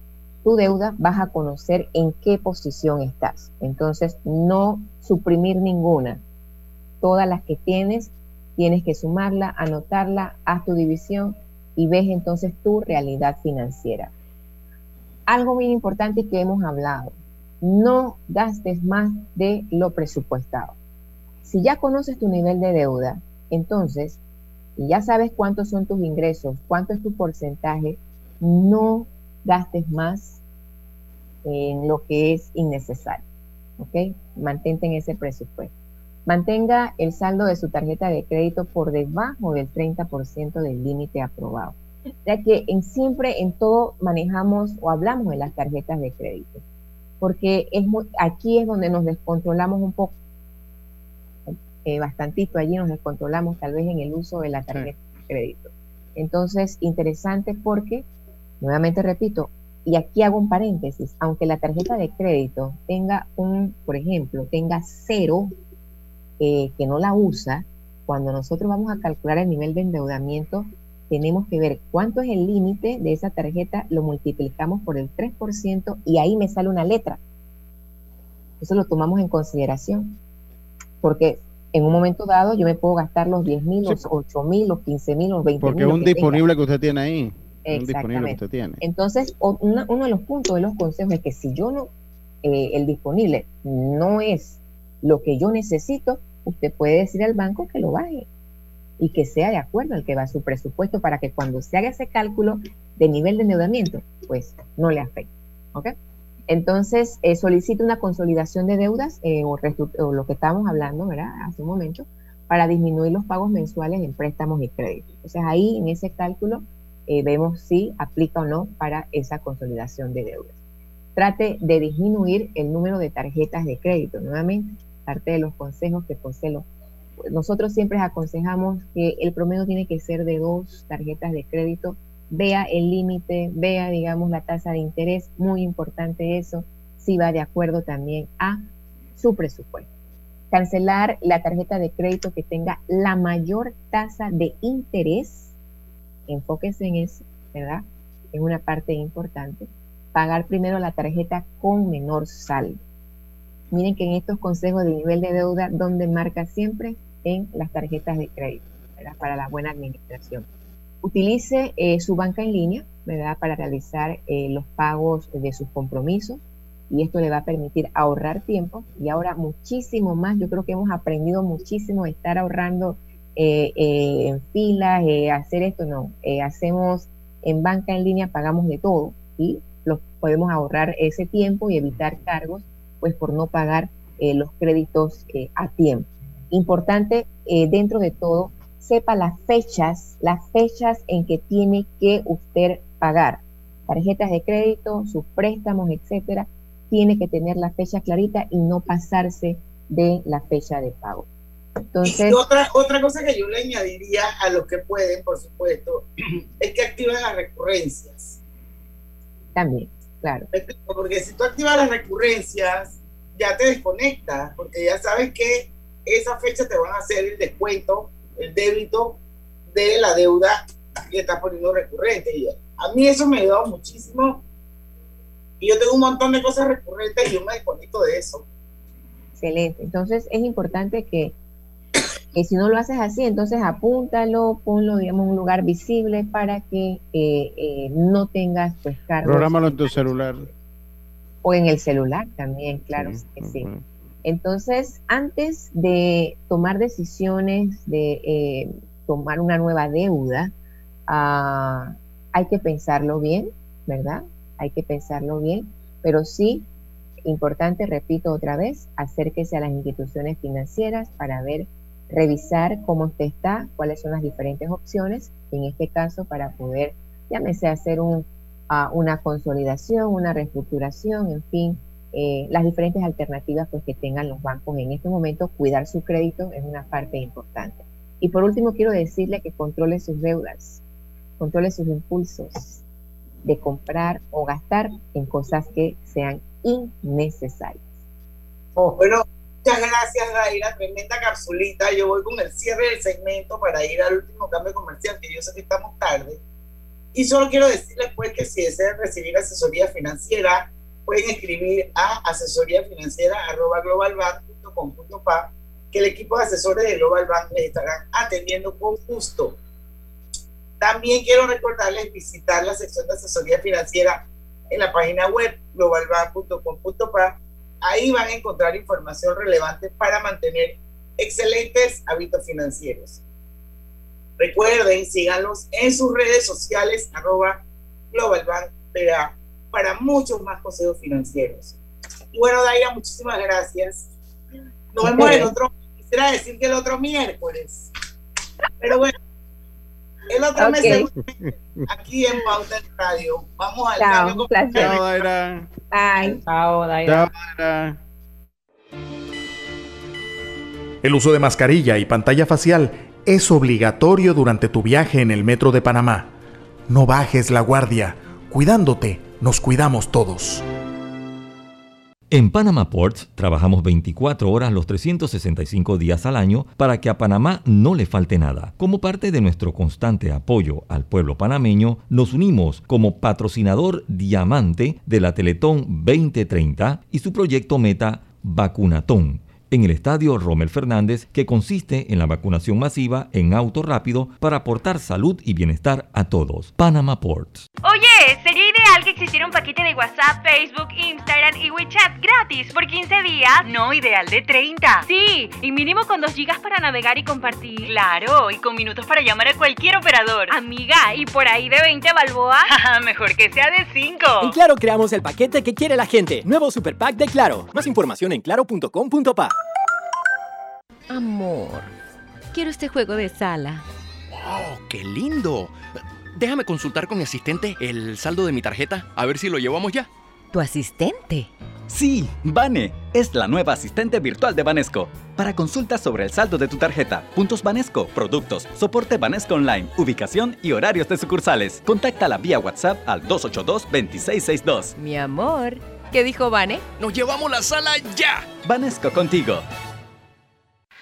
tu deuda vas a conocer en qué posición estás. Entonces, no suprimir ninguna. Todas las que tienes, tienes que sumarla, anotarla, haz tu división y ves entonces tu realidad financiera. Algo muy importante que hemos hablado, no gastes más de lo presupuestado. Si ya conoces tu nivel de deuda, entonces, y ya sabes cuántos son tus ingresos, cuánto es tu porcentaje, no gastes más en lo que es innecesario. ¿Ok? Mantente en ese presupuesto. Mantenga el saldo de su tarjeta de crédito por debajo del 30% del límite aprobado. Ya que en siempre en todo manejamos o hablamos de las tarjetas de crédito, porque es muy, aquí es donde nos descontrolamos un poco, eh, bastantito allí nos descontrolamos tal vez en el uso de la tarjeta de crédito. Entonces, interesante porque, nuevamente repito, y aquí hago un paréntesis, aunque la tarjeta de crédito tenga un, por ejemplo, tenga cero eh, que no la usa, cuando nosotros vamos a calcular el nivel de endeudamiento, tenemos que ver cuánto es el límite de esa tarjeta, lo multiplicamos por el 3% y ahí me sale una letra. Eso lo tomamos en consideración. Porque en un momento dado yo me puedo gastar los 10 mil, los 8 mil, los 15 mil, los 20 mil. Porque es un disponible que usted tiene ahí. Un disponible que Exactamente. usted tiene. Entonces, una- uno de los puntos de los consejos es que si yo no, eh, el disponible no es lo que yo necesito, usted puede decir al banco que lo baje y que sea de acuerdo al que va su presupuesto para que cuando se haga ese cálculo de nivel de endeudamiento, pues no le afecte. ¿ok? Entonces, eh, solicita una consolidación de deudas eh, o, lo que estábamos hablando, ¿verdad? Hace un momento, para disminuir los pagos mensuales en préstamos y créditos. Entonces, ahí en ese cálculo eh, vemos si aplica o no para esa consolidación de deudas. Trate de disminuir el número de tarjetas de crédito. Nuevamente, parte de los consejos que Poselo. Nosotros siempre aconsejamos que el promedio tiene que ser de dos tarjetas de crédito. Vea el límite, vea, digamos, la tasa de interés. Muy importante eso. Si va de acuerdo también a su presupuesto. Cancelar la tarjeta de crédito que tenga la mayor tasa de interés enfóquese en eso, ¿verdad? Es una parte importante. Pagar primero la tarjeta con menor saldo. Miren que en estos consejos de nivel de deuda, donde marca siempre en las tarjetas de crédito, ¿verdad? Para la buena administración. Utilice eh, su banca en línea, ¿verdad? Para realizar eh, los pagos de sus compromisos y esto le va a permitir ahorrar tiempo y ahora muchísimo más. Yo creo que hemos aprendido muchísimo de estar ahorrando eh, eh, en filas, eh, hacer esto, no. Eh, hacemos en banca en línea, pagamos de todo y los podemos ahorrar ese tiempo y evitar cargos, pues por no pagar eh, los créditos eh, a tiempo. Importante, eh, dentro de todo, sepa las fechas, las fechas en que tiene que usted pagar. Tarjetas de crédito, sus préstamos, etcétera, tiene que tener la fecha clarita y no pasarse de la fecha de pago. Entonces, y otra, otra cosa que yo le añadiría a los que pueden, por supuesto, es que activen las recurrencias. También, claro. Porque si tú activas las recurrencias, ya te desconectas, porque ya sabes que esa fecha te van a hacer el descuento, el débito de la deuda que estás poniendo recurrente. Y a mí eso me ha ayudado muchísimo. Y yo tengo un montón de cosas recurrentes y yo me desconecto de eso. Excelente. Entonces es importante que, que si no lo haces así, entonces apúntalo, ponlo, digamos, en un lugar visible para que eh, eh, no tengas pues cargos. Prográmalo en tu celular. O en el celular también, claro que sí. Entonces, antes de tomar decisiones, de eh, tomar una nueva deuda, ah, hay que pensarlo bien, ¿verdad? Hay que pensarlo bien, pero sí, importante, repito otra vez, acérquese a las instituciones financieras para ver, revisar cómo usted está, cuáles son las diferentes opciones, en este caso para poder, llámese, hacer un, ah, una consolidación, una reestructuración, en fin, eh, las diferentes alternativas pues, que tengan los bancos en este momento, cuidar su crédito es una parte importante. Y por último, quiero decirle que controle sus deudas, controle sus impulsos de comprar o gastar en cosas que sean innecesarias. Oh, bueno, muchas gracias, Daira. Tremenda capsulita. Yo voy con el cierre del segmento para ir al último cambio comercial, que yo sé que estamos tarde. Y solo quiero decirles pues que si desean recibir asesoría financiera, pueden escribir a asesoríafinanciera.globalbank.com.pa que el equipo de asesores de Global Bank les estarán atendiendo con gusto. También quiero recordarles visitar la sección de asesoría financiera en la página web globalbank.com.pa. Ahí van a encontrar información relevante para mantener excelentes hábitos financieros. Recuerden, síganlos en sus redes sociales, arroba globalbank para, para muchos más consejos financieros. Y bueno, Daira, muchísimas gracias. Nos vemos el otro, quisiera decir que el otro miércoles. Pero bueno, el otro mes Ok. aquí en Pauta en Radio. Vamos al Chao, cambio un placer. comercial. Chao, Daira. Bye. Chao, Chao, Daira. El uso de mascarilla y pantalla facial es obligatorio durante tu viaje en el metro de Panamá. No bajes la guardia. Cuidándote, nos cuidamos todos. En Panama Ports trabajamos 24 horas los 365 días al año para que a Panamá no le falte nada. Como parte de nuestro constante apoyo al pueblo panameño, nos unimos como patrocinador diamante de la Teletón 2030 y su proyecto Meta Vacunatón en el estadio Rommel Fernández, que consiste en la vacunación masiva en auto rápido para aportar salud y bienestar a todos. Panama Ports. Oye, sería ideal que existiera un paquete de WhatsApp, Facebook, Instagram y WeChat gratis por 15 días. No, ideal de 30. Sí, y mínimo con 2 gigas para navegar y compartir. Claro, y con minutos para llamar a cualquier operador. Amiga, y por ahí de 20 balboa. Mejor que sea de 5. En Claro creamos el paquete que quiere la gente. Nuevo Super Pack de Claro. Más información en claro.com.pa. Amor, quiero este juego de sala. ¡Oh, qué lindo! Déjame consultar con mi asistente el saldo de mi tarjeta, a ver si lo llevamos ya. ¿Tu asistente? Sí, Vane, es la nueva asistente virtual de Banesco. Para consultas sobre el saldo de tu tarjeta, puntos Banesco, productos, soporte Banesco Online, ubicación y horarios de sucursales, contáctala vía WhatsApp al 282-2662. Mi amor, ¿qué dijo Vane? ¡Nos llevamos la sala ya! Banesco contigo.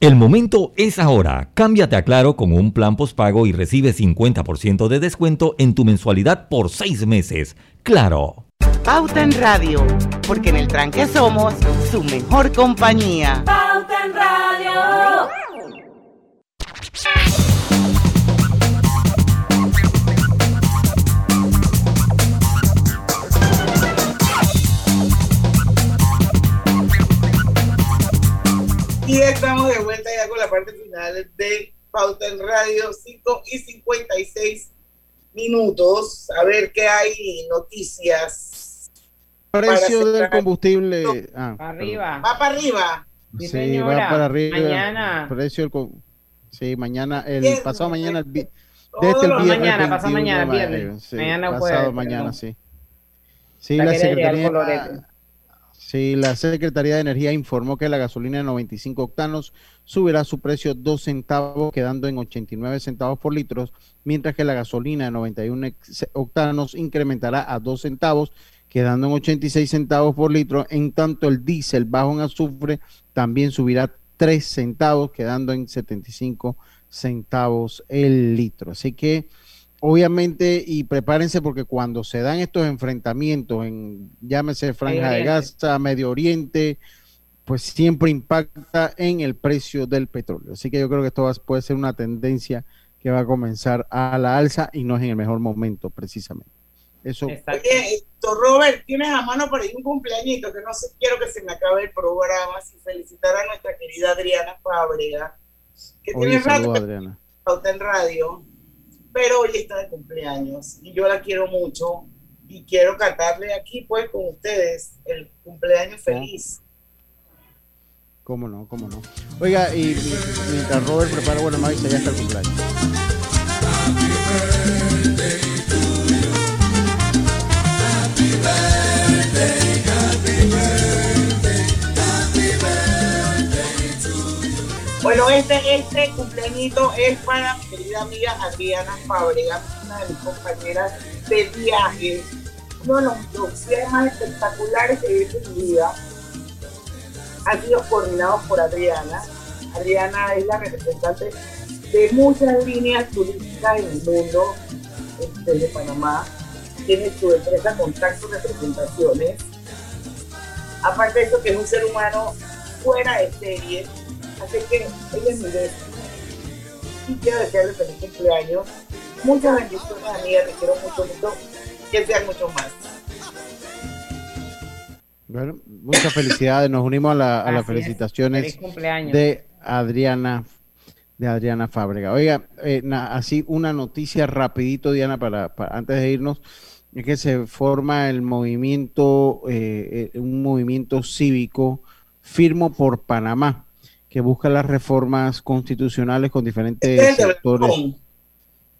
El momento es ahora. Cámbiate a Claro con un plan postpago y recibe 50% de descuento en tu mensualidad por seis meses. Claro. Pauta en Radio, porque en el tranque somos su mejor compañía. Pauta en Radio. Y estamos de vuelta ya con la parte final de Pauta en Radio, 5 y 56 minutos. A ver qué hay noticias. Precio del combustible. Ah, arriba. Va para arriba. Sí, señora. va para arriba. Mañana. Precio del Sí, mañana, el Viernes, pasado mañana, el Todos desde el los viernes. mañana, pasado 21 mañana, viernes. sí, Mañana pasado jueves, mañana, perdón. sí. Sí, La la, el Secretaría. Sí, la Secretaría de Energía informó que la gasolina de 95 octanos subirá su precio 2 centavos, quedando en 89 centavos por litro, mientras que la gasolina de 91 ex- octanos incrementará a 2 centavos, quedando en 86 centavos por litro. En tanto, el diésel bajo en azufre también subirá 3 centavos, quedando en 75 centavos el litro. Así que, obviamente, y prepárense porque cuando se dan estos enfrentamientos en, llámese Franja de. Gaza, Medio Oriente, pues siempre impacta en el precio del petróleo. Así que yo creo que esto va- puede ser una tendencia que va a comenzar a la alza y no es en el mejor momento, precisamente. Eso Oye, esto, Robert, tienes a mano por ahí un cumpleañito que no sé, quiero que se me acabe el programa sin felicitar a nuestra querida Adriana Fábrega, que Oye, tiene rato Adriana. en radio, pero hoy está de cumpleaños y yo la quiero mucho y quiero cantarle aquí pues con ustedes el cumpleaños feliz. ¿Cómo no? ¿Cómo no? Oiga, y mi- mientras Robert prepara buena maíz, ya está el cumpleaños. Bueno, este, este cumpleañito es para mi querida amiga Adriana Fábrega, una de mis compañeras de viaje, uno de los, viajes más espectaculares que he hecho en mi vida. Han sido coordinados por Adriana. Adriana es la representante de muchas líneas turísticas en el mundo, este, de Panamá. Tiene su empresa Contacto Representaciones. Aparte de eso, que es un ser humano fuera de serie. Así que ella es mi. Y quiero desearle feliz cumpleaños. Muchas bendiciones, amiga. Te quiero mucho, mucho. Que sean mucho más. Bueno, muchas felicidades. Nos unimos a, la- a las felicitaciones de Adriana de Adriana Fábrega. Oiga, eh, na- así una noticia rapidito, Diana, para, para- antes de irnos, es que se forma el movimiento, eh, eh, un movimiento cívico firmo por Panamá, que busca las reformas constitucionales con diferentes Este sectores.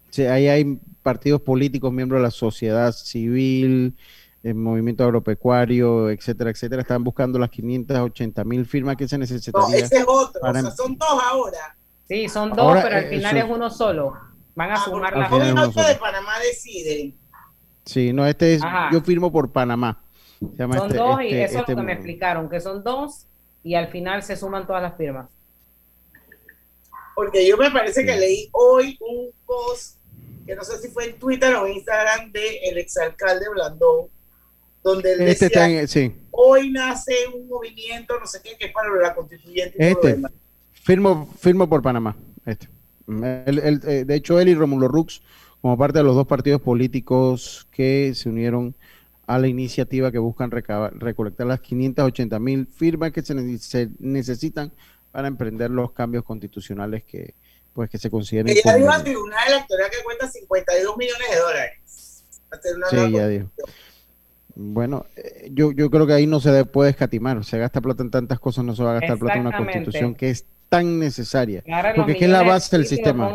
Sí, ahí hay partidos políticos, miembros de la sociedad civil, el movimiento agropecuario, etcétera, etcétera, están buscando las 580 mil firmas que se necesitarían. No, ese es otro, o sea, son dos ahora. Sí, son dos, Ahora, pero al eh, final eso- es uno solo. Van a Ah, sumar las norte de. Panamá decide. Sí, no, este es, Ajá. yo firmo por Panamá. Se llama Son este- dos y este- eso es este lo que me explicaron, que son dos y al final se suman todas las firmas. Porque yo me parece que leí hoy un post, que no sé si fue en Twitter o en Instagram, de el exalcalde Blandón, donde él Este decía, está en, sí, hoy nace un movimiento, no sé qué, que es para la constituyente. y todo lo este. demás. Firmo, firmo por Panamá. Este. Él, eh, de hecho, él y Romulo Rux, como parte de los dos partidos políticos que se unieron a la iniciativa que buscan recabar- recolectar las 580 mil firmas que se, ne- se necesitan para emprender los cambios constitucionales que, pues, que se consideren. Ya dijo al tribunal electoral que cuesta 52 millones de dólares. Hacer una Sí, ya dijo. Bueno, eh, yo, yo creo que ahí no se puede escatimar. Se gasta plata en tantas cosas, no se va a gastar plata en una constitución que es tan necesaria. Los Porque es que es la base del sistema.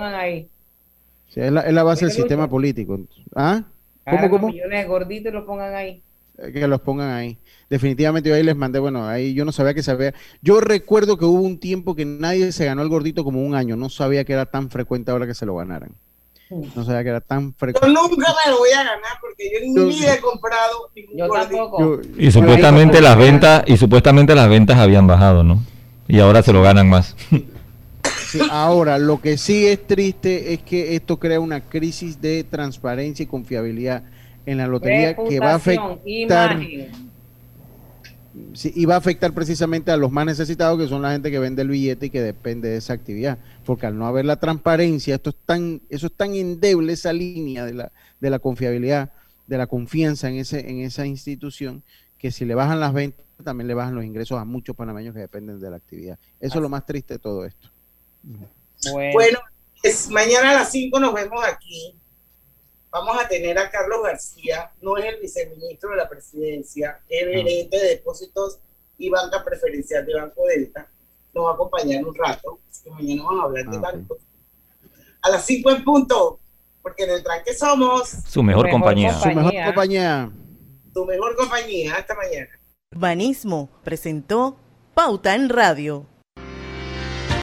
Sí, es, la, es la base del sistema político. ¿Ah? ¿Cómo, los cómo? millones gorditos y lo pongan ahí. Eh, Que los pongan ahí. Definitivamente yo ahí les mandé, bueno, ahí yo no sabía que se había. Yo recuerdo que hubo un tiempo que nadie se ganó el gordito como un año. No sabía que era tan frecuente ahora que se lo ganaran. No sabía que era tan Yo frecuente. nunca me lo voy a ganar porque yo Yo- ni he comprado ningún Yo gordito. tampoco. Yo- Y supuestamente las ventas y supuestamente las ventas habían bajado, ¿no? Y ahora se lo ganan más. Sí, ahora, lo que sí es triste es que esto crea una crisis de transparencia y confiabilidad en la lotería que va a afectar imagen. sí, y va a afectar precisamente a los más necesitados, que son la gente que vende el billete y que depende de esa actividad. Porque al no haber la transparencia, esto es tan, eso es tan endeble, esa línea de la, de la confiabilidad, de la confianza en, ese, en esa institución, que si le bajan las ventas, también le bajan los ingresos a muchos panameños que dependen de la actividad. Eso es lo más triste de todo esto. Bueno, Bueno, pues mañana a las 5 nos vemos aquí. Vamos a tener a Carlos García, no es el viceministro de la presidencia, es el gerente de depósitos y banca preferencial de Banco Delta. Nos va a acompañar un rato, que mañana vamos a hablar de Ah, ok. banco. A las 5 en punto, porque en el tranque somos Su mejor, Mejor compañía. Su mejor Compañía. tu mejor compañía. Hasta mañana. Urbanismo presentó Pauta en Radio.